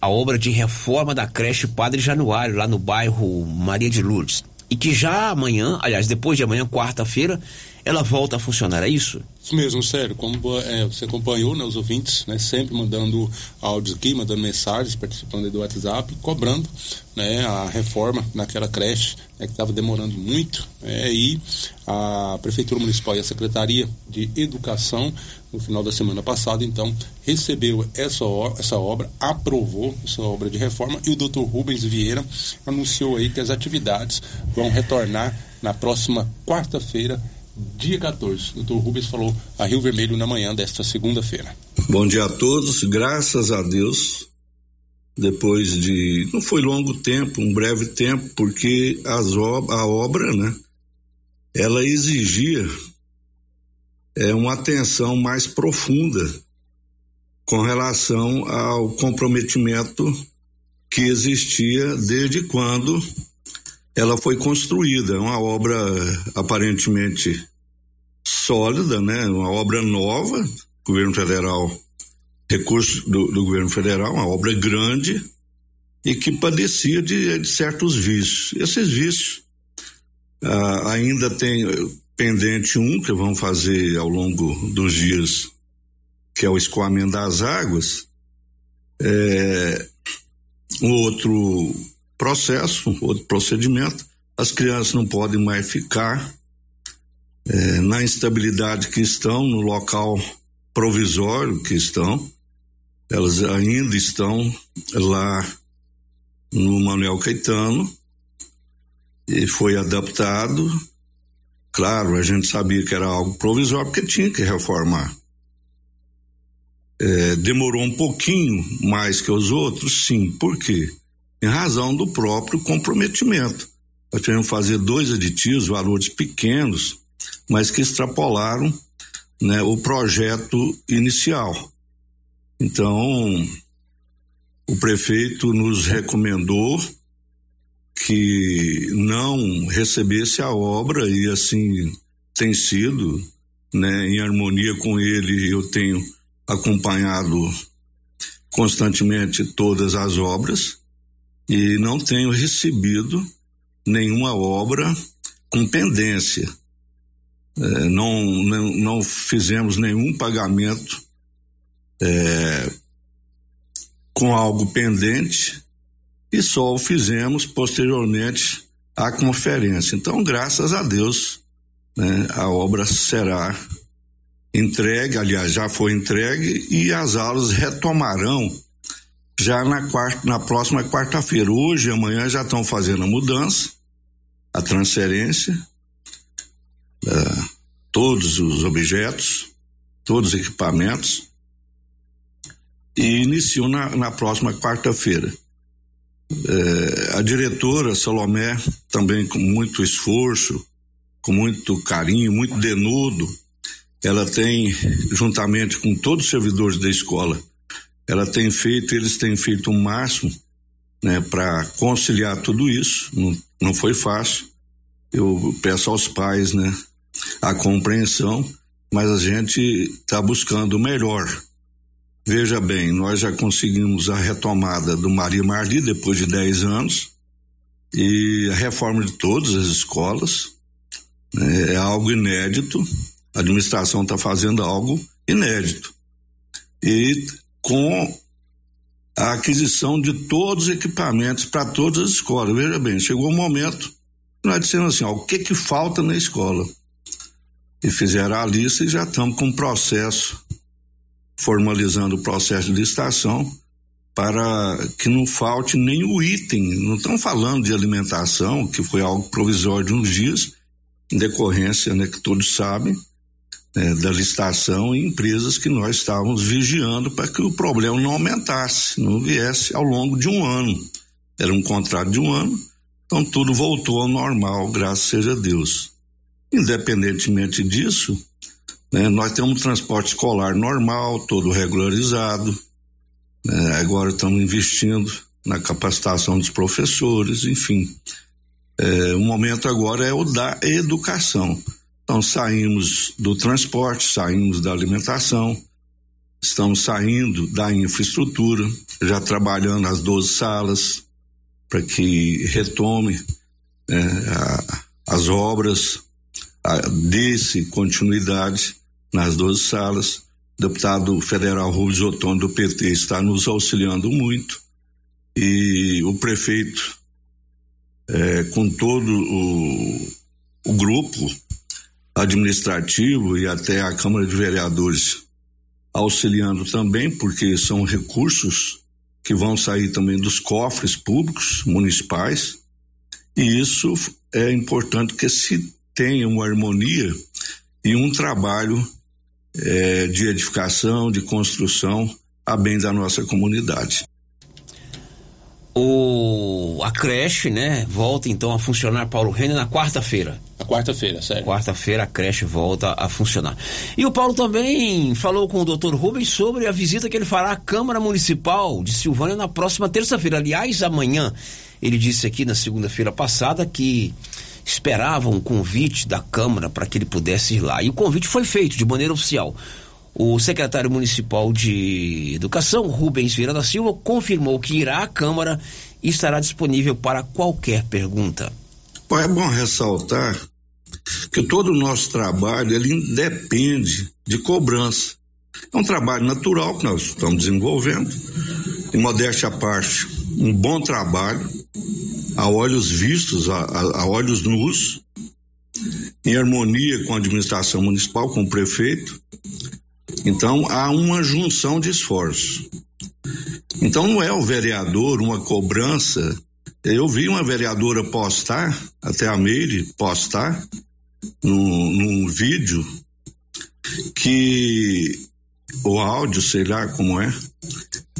S6: a obra de reforma da creche Padre Januário lá no bairro Maria de Lourdes. E que já amanhã, aliás, depois de amanhã, quarta-feira, ela volta a funcionar, é isso?
S26: Isso mesmo, sério. Como é, você acompanhou, né, os ouvintes, né, sempre mandando áudios aqui, mandando mensagens, participando do WhatsApp, cobrando né, a reforma naquela creche né, que estava demorando muito. Né, e a Prefeitura Municipal e a Secretaria de Educação, no final da semana passada, então, recebeu essa, essa obra, aprovou essa obra de reforma e o doutor Rubens Vieira anunciou aí que as atividades vão retornar na próxima quarta-feira dia 14. O doutor Rubens falou a Rio Vermelho na manhã desta segunda-feira.
S38: Bom dia a todos, graças a Deus. Depois de. Não foi longo tempo, um breve tempo, porque as, a obra, né? Ela exigia é, uma atenção mais profunda com relação ao comprometimento que existia desde quando ela foi construída. É uma obra aparentemente sólida, né? Uma obra nova, governo federal, recurso do, do governo federal, uma obra grande e que padecia de, de certos vícios. Esses vícios ah, ainda tem pendente um que vão fazer ao longo dos dias, que é o escoamento das águas. É, um outro processo, outro procedimento. As crianças não podem mais ficar é, na instabilidade que estão, no local provisório que estão. Elas ainda estão lá no Manuel Caetano e foi adaptado. Claro, a gente sabia que era algo provisório porque tinha que reformar. É, demorou um pouquinho mais que os outros, sim. Por quê? Em razão do próprio comprometimento. Nós tivemos que fazer dois aditivos, valores pequenos, mas que extrapolaram né, o projeto inicial. Então, o prefeito nos recomendou que não recebesse a obra e assim tem sido, né, em harmonia com ele, eu tenho acompanhado constantemente todas as obras e não tenho recebido nenhuma obra com pendência. É, não, não, não, fizemos nenhum pagamento é, com algo pendente e só o fizemos posteriormente à conferência. Então, graças a Deus, né, a obra será entregue, aliás, já foi entregue e as aulas retomarão já na, quarta, na próxima quarta-feira. Hoje e amanhã já estão fazendo a mudança, a transferência, uh, todos os objetos, todos os equipamentos, e iniciou na, na próxima quarta-feira. Uh, a diretora Salomé, também com muito esforço, com muito carinho, muito denudo, ela tem, juntamente com todos os servidores da escola, ela tem feito, eles têm feito o um máximo né, para conciliar tudo isso. Não, não foi fácil. Eu peço aos pais né, a compreensão, mas a gente está buscando o melhor. Veja bem, nós já conseguimos a retomada do Maria Marli depois de 10 anos e a reforma de todas as escolas né, é algo inédito. A administração está fazendo algo inédito. E com a aquisição de todos os equipamentos para todas as escolas. Veja bem, chegou o um momento nós dissemos assim, ó, o que que falta na escola? E fizeram a lista e já estamos com o processo, formalizando o processo de licitação para que não falte nem o item. Não estamos falando de alimentação, que foi algo provisório de uns dias, em decorrência, né, que todos sabem, né, da licitação e empresas que nós estávamos vigiando para que o problema não aumentasse, não viesse ao longo de um ano. Era um contrato de um ano, então tudo voltou ao normal, graças seja Deus. Independentemente disso, né, nós temos um transporte escolar normal, todo regularizado. Né, agora estamos investindo na capacitação dos professores, enfim. É, o momento agora é o da educação. Então saímos do transporte, saímos da alimentação, estamos saindo da infraestrutura, já trabalhando as 12 salas para que retome é, a, as obras, a, desse continuidade nas 12 salas. O deputado federal Rubens Ottoni do PT está nos auxiliando muito e o prefeito é, com todo o, o grupo administrativo e até a Câmara de Vereadores auxiliando também, porque são recursos que vão sair também dos cofres públicos municipais, e isso é importante que se tenha uma harmonia e um trabalho é, de edificação, de construção a bem da nossa comunidade
S6: o a creche, né, volta então a funcionar Paulo Renner na quarta-feira.
S26: Na quarta-feira, sério.
S6: Quarta-feira a creche volta a funcionar. E o Paulo também falou com o Dr. Rubens sobre a visita que ele fará à Câmara Municipal de Silvânia na próxima terça-feira. Aliás, amanhã ele disse aqui na segunda-feira passada que esperava um convite da Câmara para que ele pudesse ir lá. E o convite foi feito de maneira oficial. O secretário municipal de Educação, Rubens Vieira da Silva, confirmou que irá à Câmara e estará disponível para qualquer pergunta.
S38: É bom ressaltar que todo o nosso trabalho ele independe de cobrança. É um trabalho natural que nós estamos desenvolvendo, em modéstia à parte, um bom trabalho, a olhos vistos, a, a, a olhos nus, em harmonia com a administração municipal, com o prefeito, então há uma junção de esforços. Então não é o vereador uma cobrança. Eu vi uma vereadora postar, até a Meire postar, num, num vídeo, que o áudio, sei lá como é,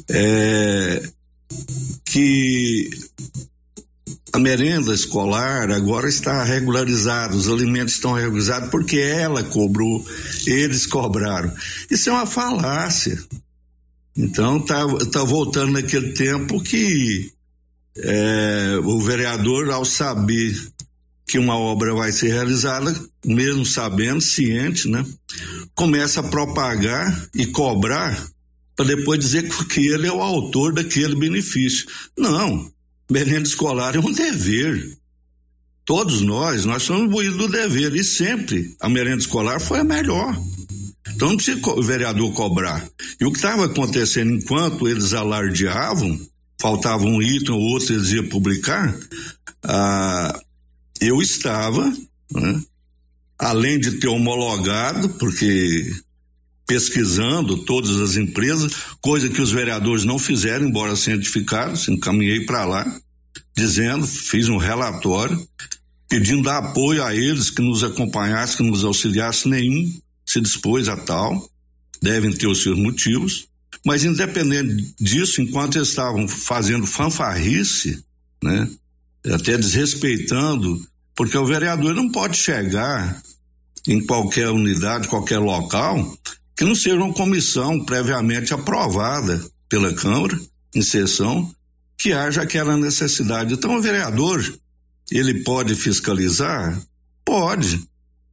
S38: é que a merenda escolar agora está regularizada, os alimentos estão regularizados porque ela cobrou, eles cobraram. Isso é uma falácia. Então tá, tá voltando naquele tempo que é, o vereador, ao saber que uma obra vai ser realizada, mesmo sabendo, ciente, né, começa a propagar e cobrar para depois dizer que ele é o autor daquele benefício. Não, merenda escolar é um dever. Todos nós, nós somos imbuídos do dever e sempre a merenda escolar foi a melhor. Então não precisa o vereador cobrar. E o que estava acontecendo enquanto eles alardeavam, faltava um item ou outro eles iam publicar, ah, eu estava, né, além de ter homologado, porque pesquisando todas as empresas, coisa que os vereadores não fizeram, embora cientificados, encaminhei para lá, dizendo, fiz um relatório, pedindo apoio a eles que nos acompanhassem, que nos auxiliassem, nenhum se dispôs a tal, devem ter os seus motivos, mas independente disso, enquanto eles estavam fazendo fanfarrice, né, até desrespeitando, porque o vereador não pode chegar em qualquer unidade, qualquer local, que não seja uma comissão previamente aprovada pela Câmara, em sessão, que haja aquela necessidade. Então, o vereador, ele pode fiscalizar? Pode,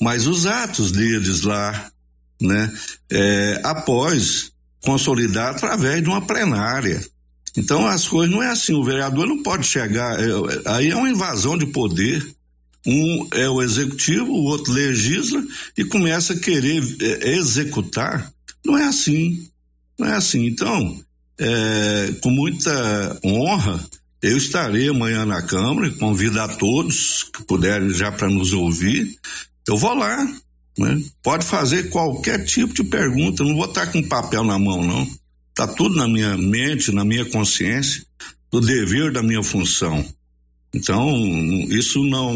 S38: mas os atos deles lá, né, é, após consolidar através de uma plenária. Então, as coisas não é assim, o vereador não pode chegar, é, aí é uma invasão de poder, um é o executivo, o outro legisla e começa a querer é, executar. Não é assim. Não é assim. Então, é, com muita honra, eu estarei amanhã na Câmara, convido a todos que puderem já para nos ouvir. Eu vou lá, né? Pode fazer qualquer tipo de pergunta, não vou estar com papel na mão, não. Tá tudo na minha mente, na minha consciência, do dever da minha função. Então, isso não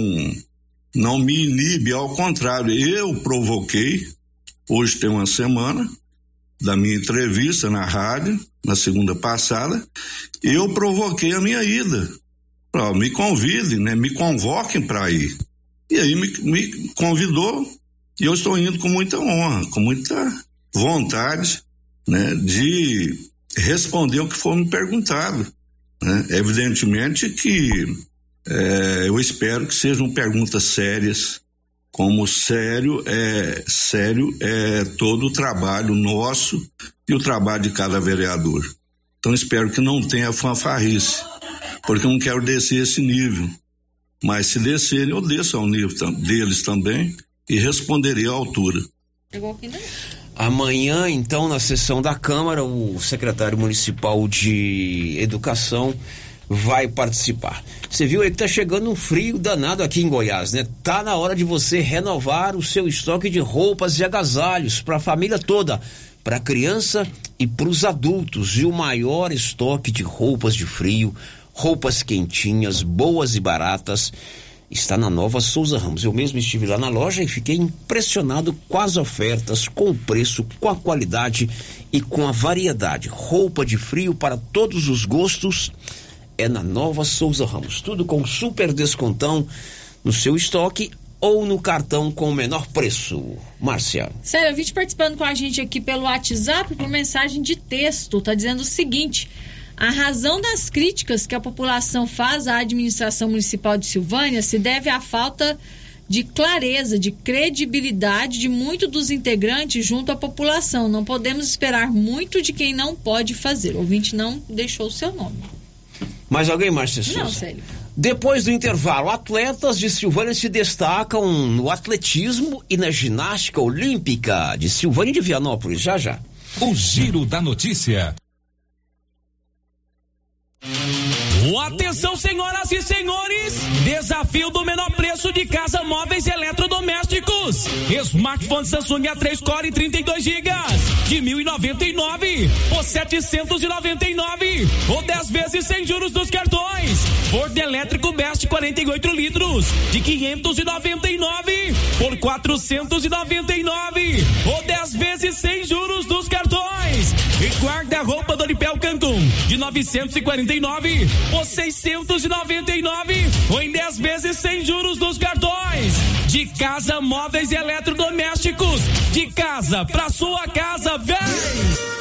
S38: não me inibe, ao contrário, eu provoquei, hoje tem uma semana, da minha entrevista na rádio, na segunda passada, eu provoquei a minha ida. Pra, me convidem, né? Me convoquem para ir. E aí me, me convidou e eu estou indo com muita honra, com muita vontade, né? De responder o que for me perguntado. Né? Evidentemente que é, eu espero que sejam perguntas sérias, como sério é sério é todo o trabalho nosso e o trabalho de cada vereador. Então espero que não tenha fanfarrice, porque eu não quero descer esse nível. Mas se descerem, eu desço ao nível deles também e responderei à altura.
S6: Amanhã, então, na sessão da Câmara, o secretário municipal de Educação vai participar. Você viu aí que tá chegando um frio danado aqui em Goiás, né? Tá na hora de você renovar o seu estoque de roupas e agasalhos para a família toda, para criança e para os adultos. E o maior estoque de roupas de frio, roupas quentinhas, boas e baratas está na nova Souza Ramos. Eu mesmo estive lá na loja e fiquei impressionado com as ofertas, com o preço, com a qualidade e com a variedade. Roupa de frio para todos os gostos é na nova Souza Ramos. Tudo com super descontão no seu estoque ou no cartão com o menor preço. Márcia.
S23: Sério, vídeo participando com a gente aqui pelo WhatsApp por mensagem de texto. Tá dizendo o seguinte: a razão das críticas que a população faz à administração municipal de Silvânia se deve à falta de clareza, de credibilidade de muitos dos integrantes junto à população. Não podemos esperar muito de quem não pode fazer. O ouvinte não deixou o seu nome.
S6: Mais alguém, Márcia Souza?
S23: Não, sério.
S6: Depois do intervalo, atletas de Silvânia se destacam no atletismo e na ginástica olímpica de Silvânia de Vianópolis. Já, já.
S31: O Giro da Notícia.
S39: Atenção, senhoras e senhores! Desafio do menor de casa móveis eletrodomésticos. Smartphone Samsung A3 Core 32 GB de 1.099 por 799 ou 10 vezes sem juros dos cartões. Forno elétrico Best 48 litros de 599 por 499 ou 10 vezes sem juros dos cartões. E guarda-roupa Doripel Cancun de 949 por 699 ou em 10 vezes sem juros dos cartões. De casa, móveis e eletrodomésticos. De casa pra sua casa, vem!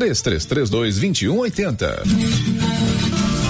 S31: 3332 2180.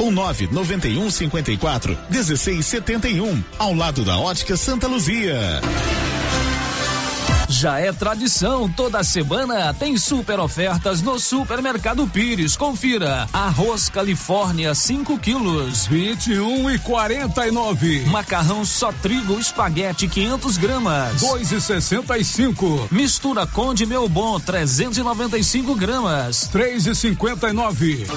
S40: ou 991 54 1671, ao lado da Ótica Santa Luzia.
S34: Já é tradição, toda semana tem super ofertas no Supermercado Pires. Confira: arroz Califórnia 5 quilos, 21 e 49. Macarrão só trigo espaguete 500 gramas, 2 e 65. Mistura Conde Meu Bom 395 gramas, 3 e 59.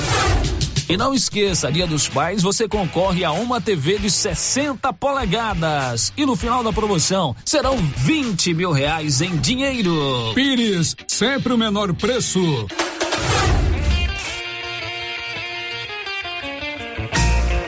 S34: E não esqueça, Dia dos Pais, você concorre a uma TV de 60 polegadas. E no final da promoção serão 20 mil reais em dinheiro.
S16: Pires, sempre o menor preço.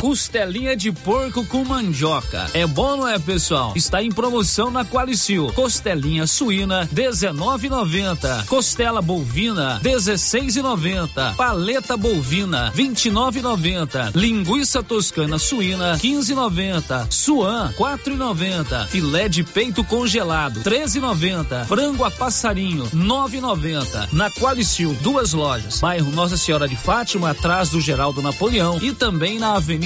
S34: Costelinha de porco com mandioca. É bom, não é, pessoal? Está em promoção na Qualicil. Costelinha suína, 19,90. Costela bovina, 16,90. Paleta bovina, 29,90. Linguiça toscana suína, 15,90. Suan, 4,90. Filé de peito congelado, 13,90. Frango a passarinho, 9,90. Na Qualicil, duas lojas. Bairro Nossa Senhora de Fátima, atrás do Geraldo Napoleão e também na Avenida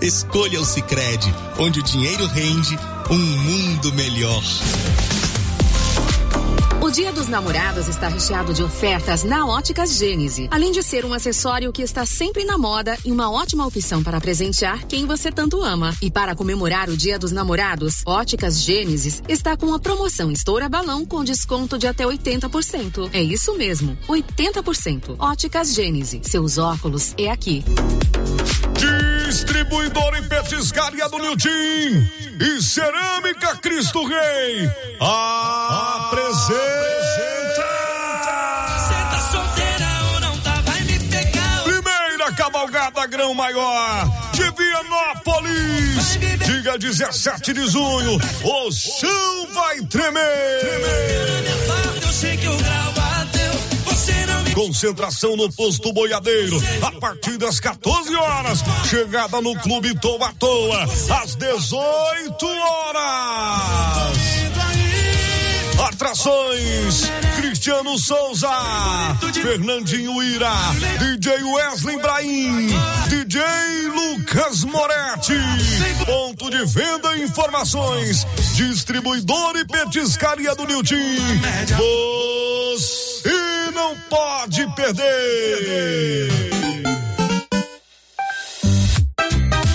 S41: Escolha o Sicredi, onde o dinheiro rende um mundo melhor.
S42: O Dia dos Namorados está recheado de ofertas na Óticas Gênese. Além de ser um acessório que está sempre na moda e uma ótima opção para presentear quem você tanto ama. E para comemorar o Dia dos Namorados, Óticas Gênesis está com a promoção Estoura Balão com desconto de até 80%. É isso mesmo, 80%. Óticas Gênese. Seus óculos é aqui.
S17: Distribuidor e petiscaria do Nilton e Cerâmica Cristo Rei. Apresenta. Primeira cavalgada grão maior de Vianópolis. Dia 17 de junho, o chão vai tremer.
S43: Eu sei que o grau bateu, você não
S17: Concentração no posto boiadeiro a partir das 14 horas. Chegada no Clube Toa Toa às 18 horas. Atrações: Cristiano Souza, Fernandinho Ira, DJ Wesley Ibrahim, DJ Lucas Moretti. Ponto de venda e informações: Distribuidor e petiscaria do Nilton. Você não pode perder.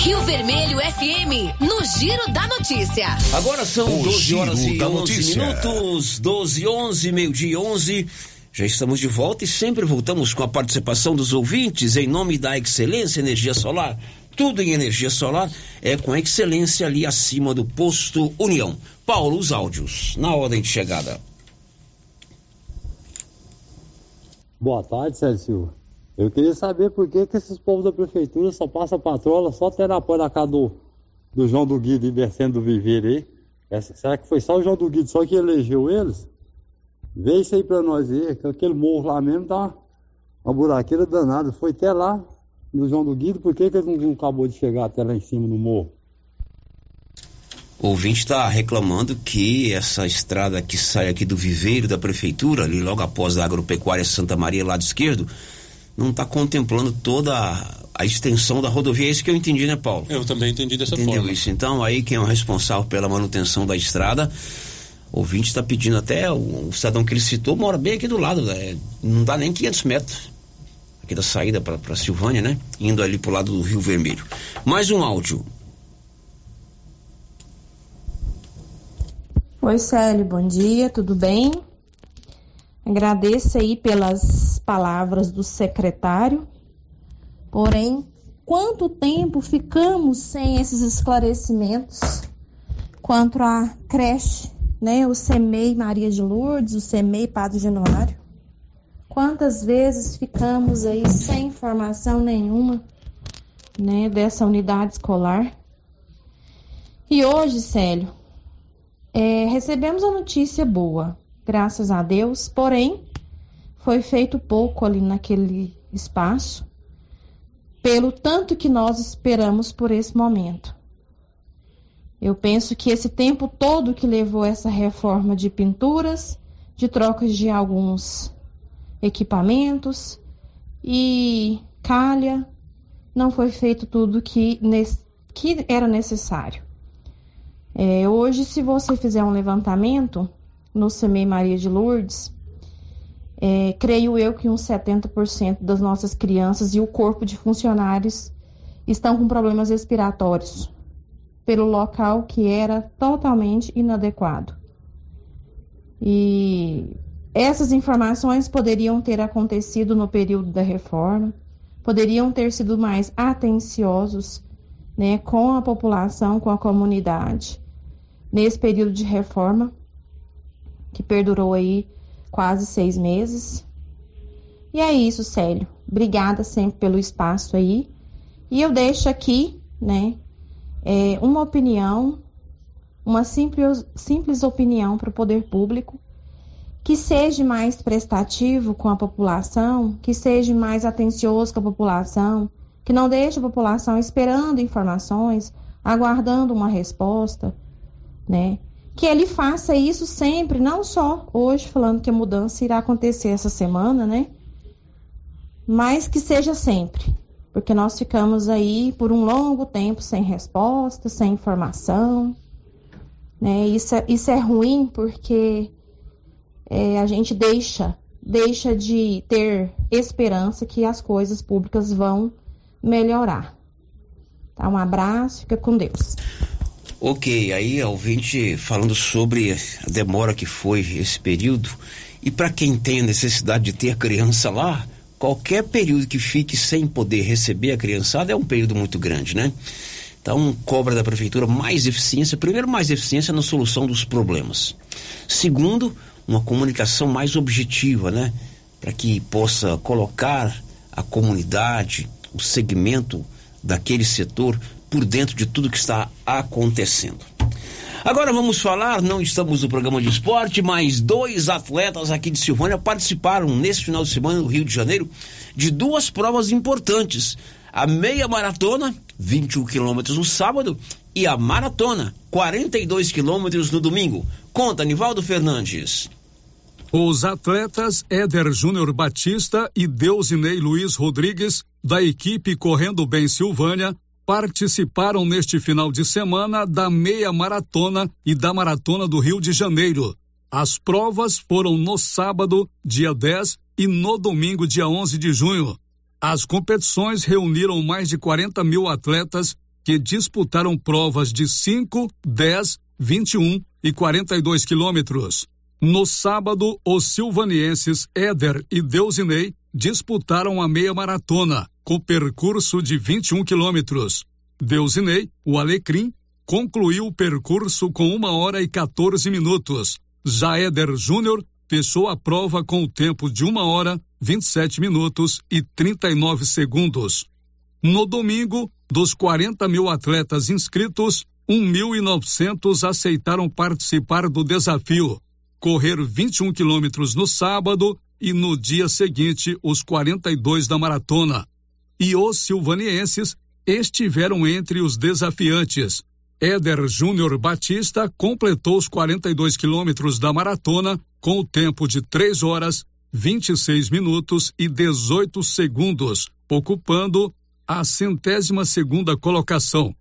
S4: Rio Vermelho FM, no Giro da Notícia.
S6: Agora são
S4: O
S6: 12 horas e
S4: da
S6: 11
S4: Notícia.
S6: minutos, 12 11, meio-dia 11. Já estamos de volta e sempre voltamos com a participação dos ouvintes em nome da Excelência Energia Solar. Tudo em energia solar é com excelência ali acima do posto União. Paulo, os áudios, na ordem de chegada.
S44: Boa tarde, Sérgio Silva. Eu queria saber por que, que esses povos da prefeitura só passam patrola só apoio na casa do, do João do Guido e descendo do viveiro aí. Essa- será que foi só o João do Guido só que elegeu eles? Vê isso aí pra nós aí, que aquele morro lá mesmo tá uma, uma buraqueira danada. Foi até lá no João do Guido, por que, que ele não, não acabou de chegar até lá em cima no morro?
S6: O ouvinte está reclamando que essa estrada que sai aqui do viveiro da prefeitura, ali logo após a agropecuária Santa Maria, lado esquerdo, não está contemplando toda a, a extensão da rodovia. É isso que eu entendi, né, Paulo?
S26: Eu também entendi dessa
S6: Entendeu
S26: forma.
S6: isso? Então, aí quem é o responsável pela manutenção da estrada, o ouvinte está pedindo até, o, o cidadão que ele citou mora bem aqui do lado, né? não dá nem 500 metros aqui da saída para Silvânia, né? Indo ali pro lado do Rio Vermelho. Mais um áudio.
S45: Oi, Célio, bom dia, tudo bem? Agradeço aí pelas palavras do secretário, porém, quanto tempo ficamos sem esses esclarecimentos quanto à creche, né? O CEMEI Maria de Lourdes, o CEMEI Padre Januário. Quantas vezes ficamos aí sem informação nenhuma, né, dessa unidade escolar? E hoje, Célio, é, recebemos a notícia boa, graças a Deus, porém, foi feito pouco ali naquele espaço, pelo tanto que nós esperamos por esse momento. Eu penso que esse tempo todo que levou essa reforma de pinturas, de trocas de alguns equipamentos e calha, não foi feito tudo que, que era necessário. É, hoje, se você fizer um levantamento no CEMEI Maria de Lourdes, é, creio eu que uns 70% das nossas crianças e o corpo de funcionários estão com problemas respiratórios, pelo local que era totalmente inadequado. E essas informações poderiam ter acontecido no período da reforma, poderiam ter sido mais atenciosos né, com a população, com a comunidade, nesse período de reforma, que perdurou aí quase seis meses. E é isso, Célio. Obrigada sempre pelo espaço aí. E eu deixo aqui, né, é, uma opinião, uma simples, simples opinião para o poder público, que seja mais prestativo com a população, que seja mais atencioso com a população, que não deixe a população esperando informações, aguardando uma resposta, né? Que ele faça isso sempre, não só hoje falando que a mudança irá acontecer essa semana, né? Mas que seja sempre, porque nós ficamos aí por um longo tempo sem resposta, sem informação, né? Isso é, isso é ruim porque é, a gente deixa deixa de ter esperança que as coisas públicas vão melhorar. Tá? Um abraço, fica com Deus.
S6: Ok, aí a ouvinte falando sobre a demora que foi esse período. E para quem tem a necessidade de ter criança lá, qualquer período que fique sem poder receber a criançada é um período muito grande, né? Então, cobra da prefeitura mais eficiência. Primeiro, mais eficiência na solução dos problemas. Segundo, uma comunicação mais objetiva, né? Para que possa colocar a comunidade, o segmento daquele setor por dentro de tudo que está acontecendo. Agora vamos falar, não estamos no programa de esporte, mas dois atletas aqui de Silvânia participaram nesse final de semana no Rio de Janeiro de duas provas importantes. A meia maratona, 21 quilômetros no sábado, e a maratona, 42 quilômetros no domingo. Conta, Nivaldo Fernandes.
S16: Os atletas Éder Júnior Batista e Deusinei Luiz Rodrigues, da equipe Correndo Bem Silvânia, participaram neste final de semana da meia maratona e da maratona do Rio de Janeiro. As provas foram no sábado, dia 10, e no domingo, dia 11 de junho. As competições reuniram mais de 40 mil atletas que disputaram provas de 5, 10, 21 e 42 quilômetros. No sábado, os silvanienses Éder e Deusinei disputaram a meia maratona, com percurso de 21 quilômetros. Deusinei, o Alecrim, concluiu o percurso com uma hora e 14 minutos. Já Éder Júnior fechou a prova com o tempo de uma hora, 27 minutos e 39 segundos. No domingo, dos 40 mil atletas inscritos, 1.900 aceitaram participar do desafio correr 21 quilômetros no sábado e no dia seguinte os 42 da maratona. E os silvanienses estiveram entre os desafiantes. Éder Júnior Batista completou os 42 quilômetros da maratona com o tempo de 3 horas, 26 minutos e 18 segundos, ocupando a centésima segunda colocação.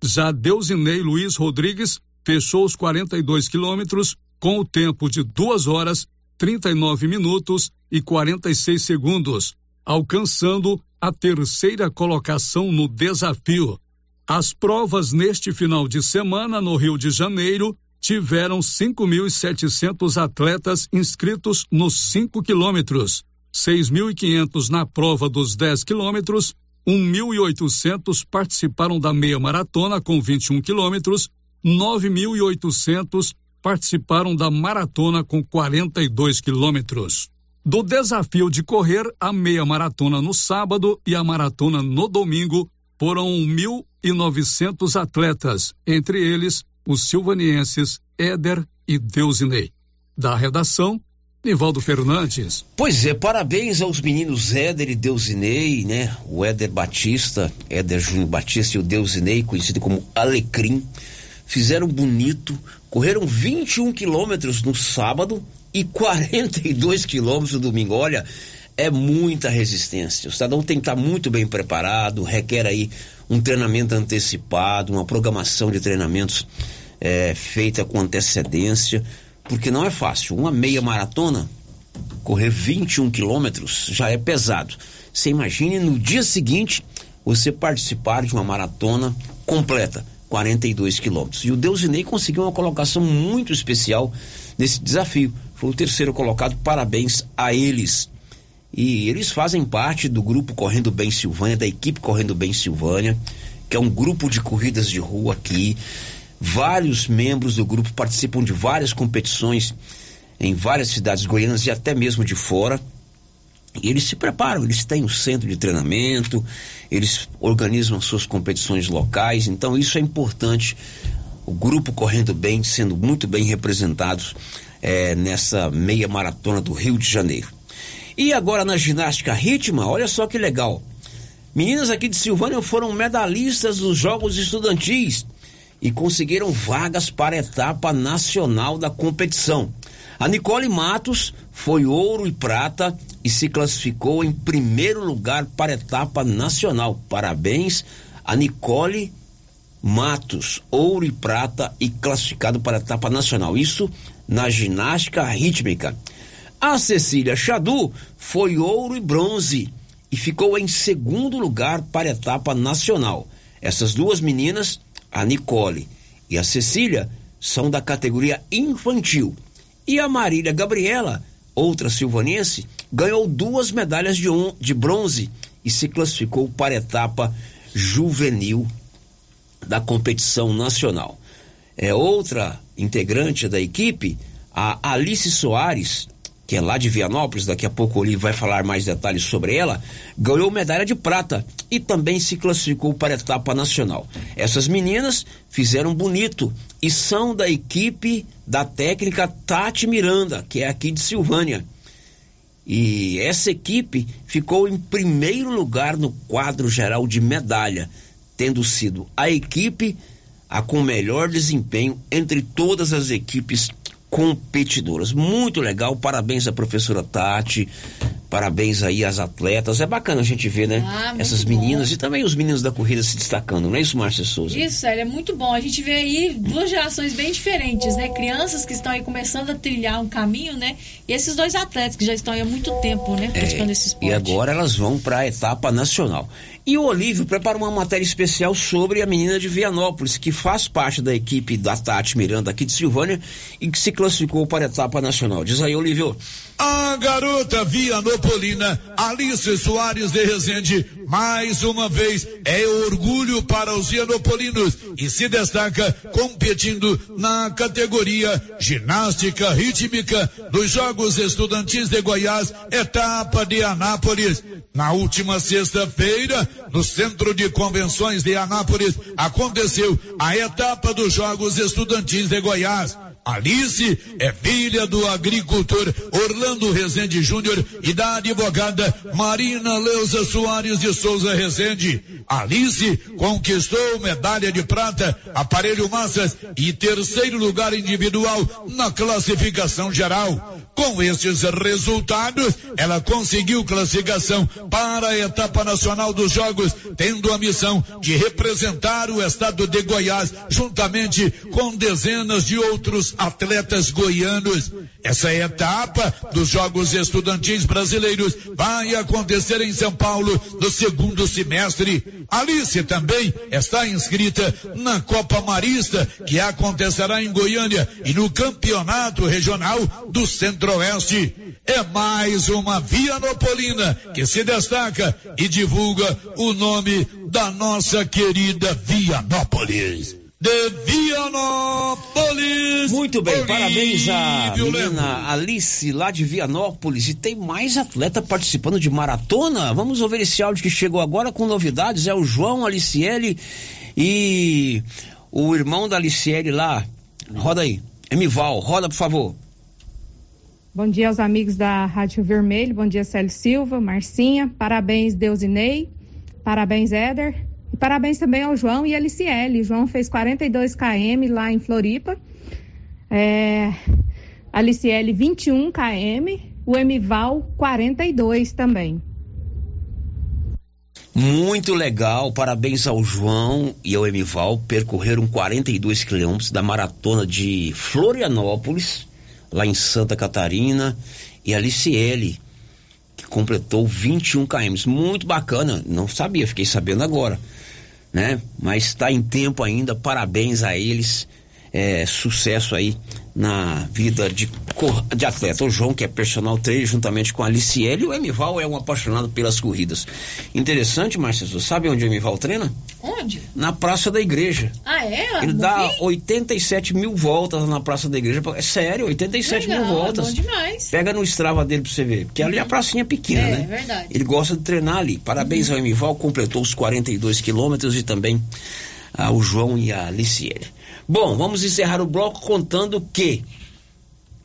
S16: Já Deusinei Luiz Rodrigues fechou os 42 quilômetros com o tempo de 2 horas, 39 minutos e 46 segundos, alcançando a terceira colocação no desafio. As provas neste final de semana no Rio de Janeiro tiveram 5.700 atletas inscritos nos 5 quilômetros, 6.500 na prova dos 10 quilômetros, 1.800 participaram da meia maratona com 21 quilômetros, 9.800 participaram da maratona com 42 quilômetros. Do desafio de correr a meia maratona no sábado e a maratona no domingo, foram 1.900 atletas, entre eles os silvanienses Éder e Deusinei. Da redação, Nivaldo Fernandes.
S6: Pois é, parabéns aos meninos Éder e Deusinei, né? O Éder Batista, Éder Júnior Batista e o Deusinei, conhecido como Alecrim fizeram bonito, correram 21 quilômetros no sábado e 42 quilômetros no domingo. Olha, é muita resistência. O cidadão tem que estar muito bem preparado, requer aí um treinamento antecipado, uma programação de treinamentos é, feita com antecedência, porque não é fácil. Uma meia maratona, correr 21 quilômetros já é pesado. Você imagine no dia seguinte você participar de uma maratona completa 42 quilômetros. E o Deusinei conseguiu uma colocação muito especial nesse desafio. Foi o terceiro colocado, parabéns a eles. E eles fazem parte do grupo Correndo Bem Silvânia, da equipe Correndo Bem Silvânia, que é um grupo de corridas de rua aqui. Vários membros do grupo participam de várias competições em várias cidades goianas e até mesmo de fora. E eles se preparam, eles têm um centro de treinamento, eles organizam suas competições locais, então isso é importante. O grupo correndo bem, sendo muito bem representados é, nessa meia maratona do Rio de Janeiro. E agora na ginástica rítmica, olha só que legal. Meninas aqui de Silvânia foram medalhistas dos Jogos Estudantis e conseguiram vagas para a etapa nacional da competição. A Nicole Matos foi ouro e prata e se classificou em primeiro lugar para a etapa nacional. Parabéns a Nicole Matos, ouro e prata e classificado para a etapa nacional. Isso na ginástica rítmica. A Cecília Chadu foi ouro e bronze e ficou em segundo lugar para a etapa nacional. Essas duas meninas, a Nicole e a Cecília, são da categoria infantil. E a Marília Gabriela, outra silvanense, ganhou duas medalhas de, um, de bronze e se classificou para a etapa juvenil da competição nacional. É outra integrante da equipe, a Alice Soares, que é lá de Vianópolis, daqui a pouco o vai falar mais detalhes sobre ela, ganhou medalha de prata e também se classificou para a etapa nacional. Essas meninas fizeram bonito e são da equipe da técnica Tati Miranda, que é aqui de Silvânia. E essa equipe ficou em primeiro lugar no quadro geral de medalha, tendo sido a equipe a com melhor desempenho entre todas as equipes competidoras. Muito legal, parabéns à professora Tati, parabéns aí às atletas. É bacana a gente ver, né?
S23: Ah,
S6: Essas
S23: bom.
S6: meninas e também os meninos da corrida se destacando, não é isso, Márcia Souza?
S23: Isso, é muito bom. A gente vê aí duas gerações bem diferentes, né? Crianças que estão aí começando a trilhar um caminho, né? E esses dois atletas que já estão aí há muito tempo, né? Praticando esse esporte.
S6: É, E agora elas vão para a etapa nacional. E o Olívio prepara uma matéria especial sobre a menina de Vianópolis, que faz parte da equipe da Tati Miranda aqui de Silvânia e que se classificou para a etapa nacional. Diz aí, Olívio.
S28: A garota Vianopolina Alice Soares de Rezende, mais uma vez, é orgulho para os vianopolinos e se destaca competindo na categoria ginástica rítmica dos Jogos Estudantis de Goiás, etapa de Anápolis. Na última sexta-feira, no Centro de Convenções de Anápolis, aconteceu a etapa dos Jogos Estudantis de Goiás. Alice é filha do agricultor Orlando Rezende Júnior e da advogada Marina Leusa Soares de Souza Rezende. Alice conquistou medalha de prata, aparelho massas e terceiro lugar individual na classificação geral. Com estes resultados, ela conseguiu classificação para a etapa nacional dos Jogos, tendo a missão de representar o estado de Goiás juntamente com dezenas de outros atletas goianos. Essa etapa dos Jogos Estudantis Brasileiros vai acontecer em São Paulo no segundo semestre. Alice também está inscrita na Copa Marista, que acontecerá em Goiânia e no Campeonato Regional do Centro-Oeste. É mais uma Vianopolina que se destaca e divulga o nome da nossa querida Vianópolis. De Vianópolis.
S6: Muito bem, parabéns à
S28: Olívio
S6: menina Alice lá de Vianópolis. E tem mais atleta participando de maratona. Vamos ouvir esse áudio que chegou agora com novidades. É o João Aliciele e o irmão da Aliciele lá. Roda aí. Emival, roda por favor.
S46: Bom dia aos amigos da Rádio Vermelho, bom dia Célio Silva, Marcinha, parabéns Deusinei, parabéns Éder parabéns também ao João e Aliciele. O João fez 42 km lá em Floripa, é, Aliciele 21 km, o Emival 42 também.
S6: Muito legal, parabéns ao João e ao Emival. Percorreram 42 quilômetros da maratona de Florianópolis, lá em Santa Catarina. E a Aliciele, que completou 21 km. Muito bacana, não sabia, fiquei sabendo agora. Né? Mas está em tempo ainda, parabéns a eles. É, sucesso aí na vida de, de atleta. O João, que é personal trainer, juntamente com a Aliciele, e o Emival é um apaixonado pelas corridas. Interessante, Márcia, você sabe onde o Emival treina?
S23: Onde?
S6: Na Praça da Igreja.
S23: Ah, é?
S6: Ele
S23: Não
S6: dá
S23: vi?
S6: 87 mil voltas na Praça da Igreja. É sério, 87
S23: Legal,
S6: mil
S23: é
S6: voltas.
S23: bom demais.
S6: Pega no Strava dele pra você ver. Porque ali a pracinha é pequena,
S23: É,
S6: né?
S23: verdade.
S6: Ele gosta de treinar ali. Parabéns ao Emival, completou os 42 quilômetros e também ao João e a Aliciele. Bom, vamos encerrar o bloco contando que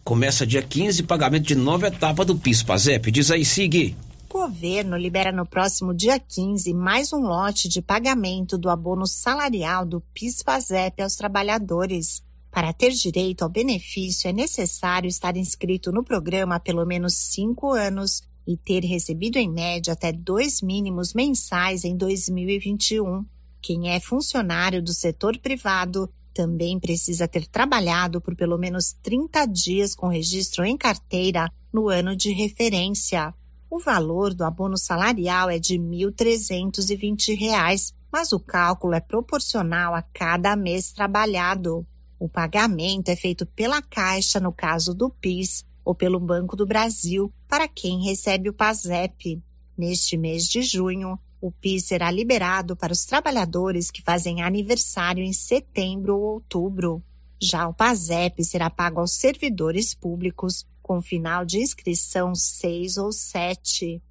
S6: começa dia 15 pagamento de nova etapa do PIS, Pazep. Diz aí, Sig.
S47: O governo libera no próximo dia 15 mais um lote de pagamento do abono salarial do PIS-PASEP aos trabalhadores. Para ter direito ao benefício, é necessário estar inscrito no programa há pelo menos cinco anos e ter recebido em média até dois mínimos mensais em 2021. Quem é funcionário do setor privado também precisa ter trabalhado por pelo menos 30 dias com registro em carteira no ano de referência. O valor do abono salarial é de R$ 1.320, mas o cálculo é proporcional a cada mês trabalhado. O pagamento é feito pela Caixa, no caso do PIS, ou pelo Banco do Brasil, para quem recebe o PASEP. Neste mês de junho, o PIS será liberado para os trabalhadores que fazem aniversário em setembro ou outubro. Já o PASEP será pago aos servidores públicos com final de inscrição 6 ou 7.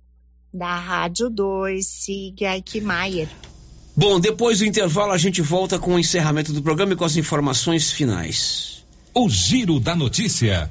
S47: Da Rádio 2, siga Eichmeier.
S6: Bom, depois do intervalo a gente volta com o encerramento do programa e com as informações finais.
S31: O Giro da Notícia.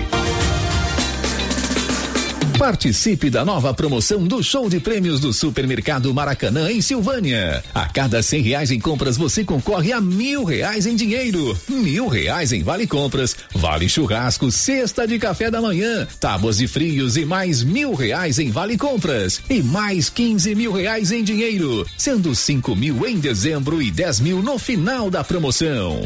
S31: Participe da nova promoção do show de prêmios do Supermercado Maracanã em Silvânia. A cada cem reais em compras você concorre a mil reais em dinheiro, mil reais em vale compras, vale churrasco, cesta de café da manhã, tábuas de frios e mais mil reais em vale compras e mais quinze mil reais em dinheiro, sendo cinco mil em dezembro e dez mil no final da promoção.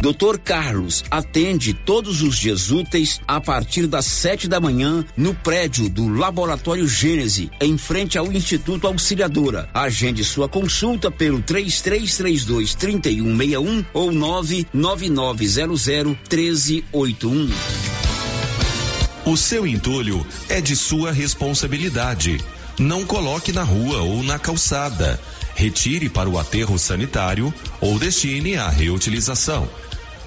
S6: Dr. Carlos atende todos os dias úteis a partir das sete da manhã no prédio do Laboratório Gênese, em frente ao Instituto Auxiliadora. Agende sua consulta pelo 3332 3161 ou 99900 1381.
S11: O seu entulho é de sua responsabilidade. Não coloque na rua ou na calçada. Retire para o aterro sanitário ou destine à reutilização.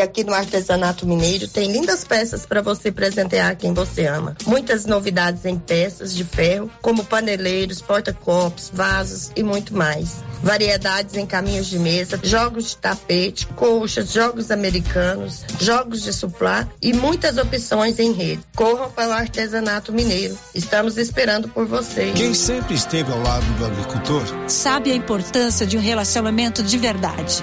S48: E aqui no Artesanato Mineiro tem lindas peças para você presentear quem você ama. Muitas novidades em peças de ferro, como paneleiros, porta-copos, vasos e muito mais. Variedades em caminhos de mesa, jogos de tapete, colchas, jogos americanos, jogos de suplá e muitas opções em rede. Corram para o Artesanato Mineiro. Estamos esperando por vocês.
S17: Quem sempre esteve ao lado do agricultor
S49: sabe a importância de um relacionamento de verdade.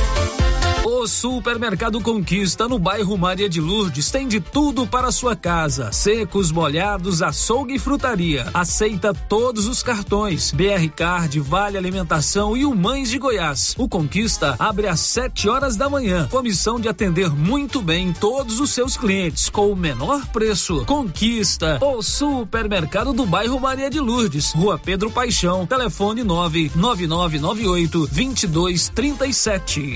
S34: Supermercado Conquista no bairro Maria de Lourdes tem de tudo para sua casa: secos, molhados, açougue e frutaria. Aceita todos os cartões: BR Card, Vale Alimentação e o Mães de Goiás. O Conquista abre às 7 horas da manhã, com a missão de atender muito bem todos os seus clientes com o menor preço. Conquista, o Supermercado do bairro Maria de Lourdes, Rua Pedro Paixão, telefone 99998 2237.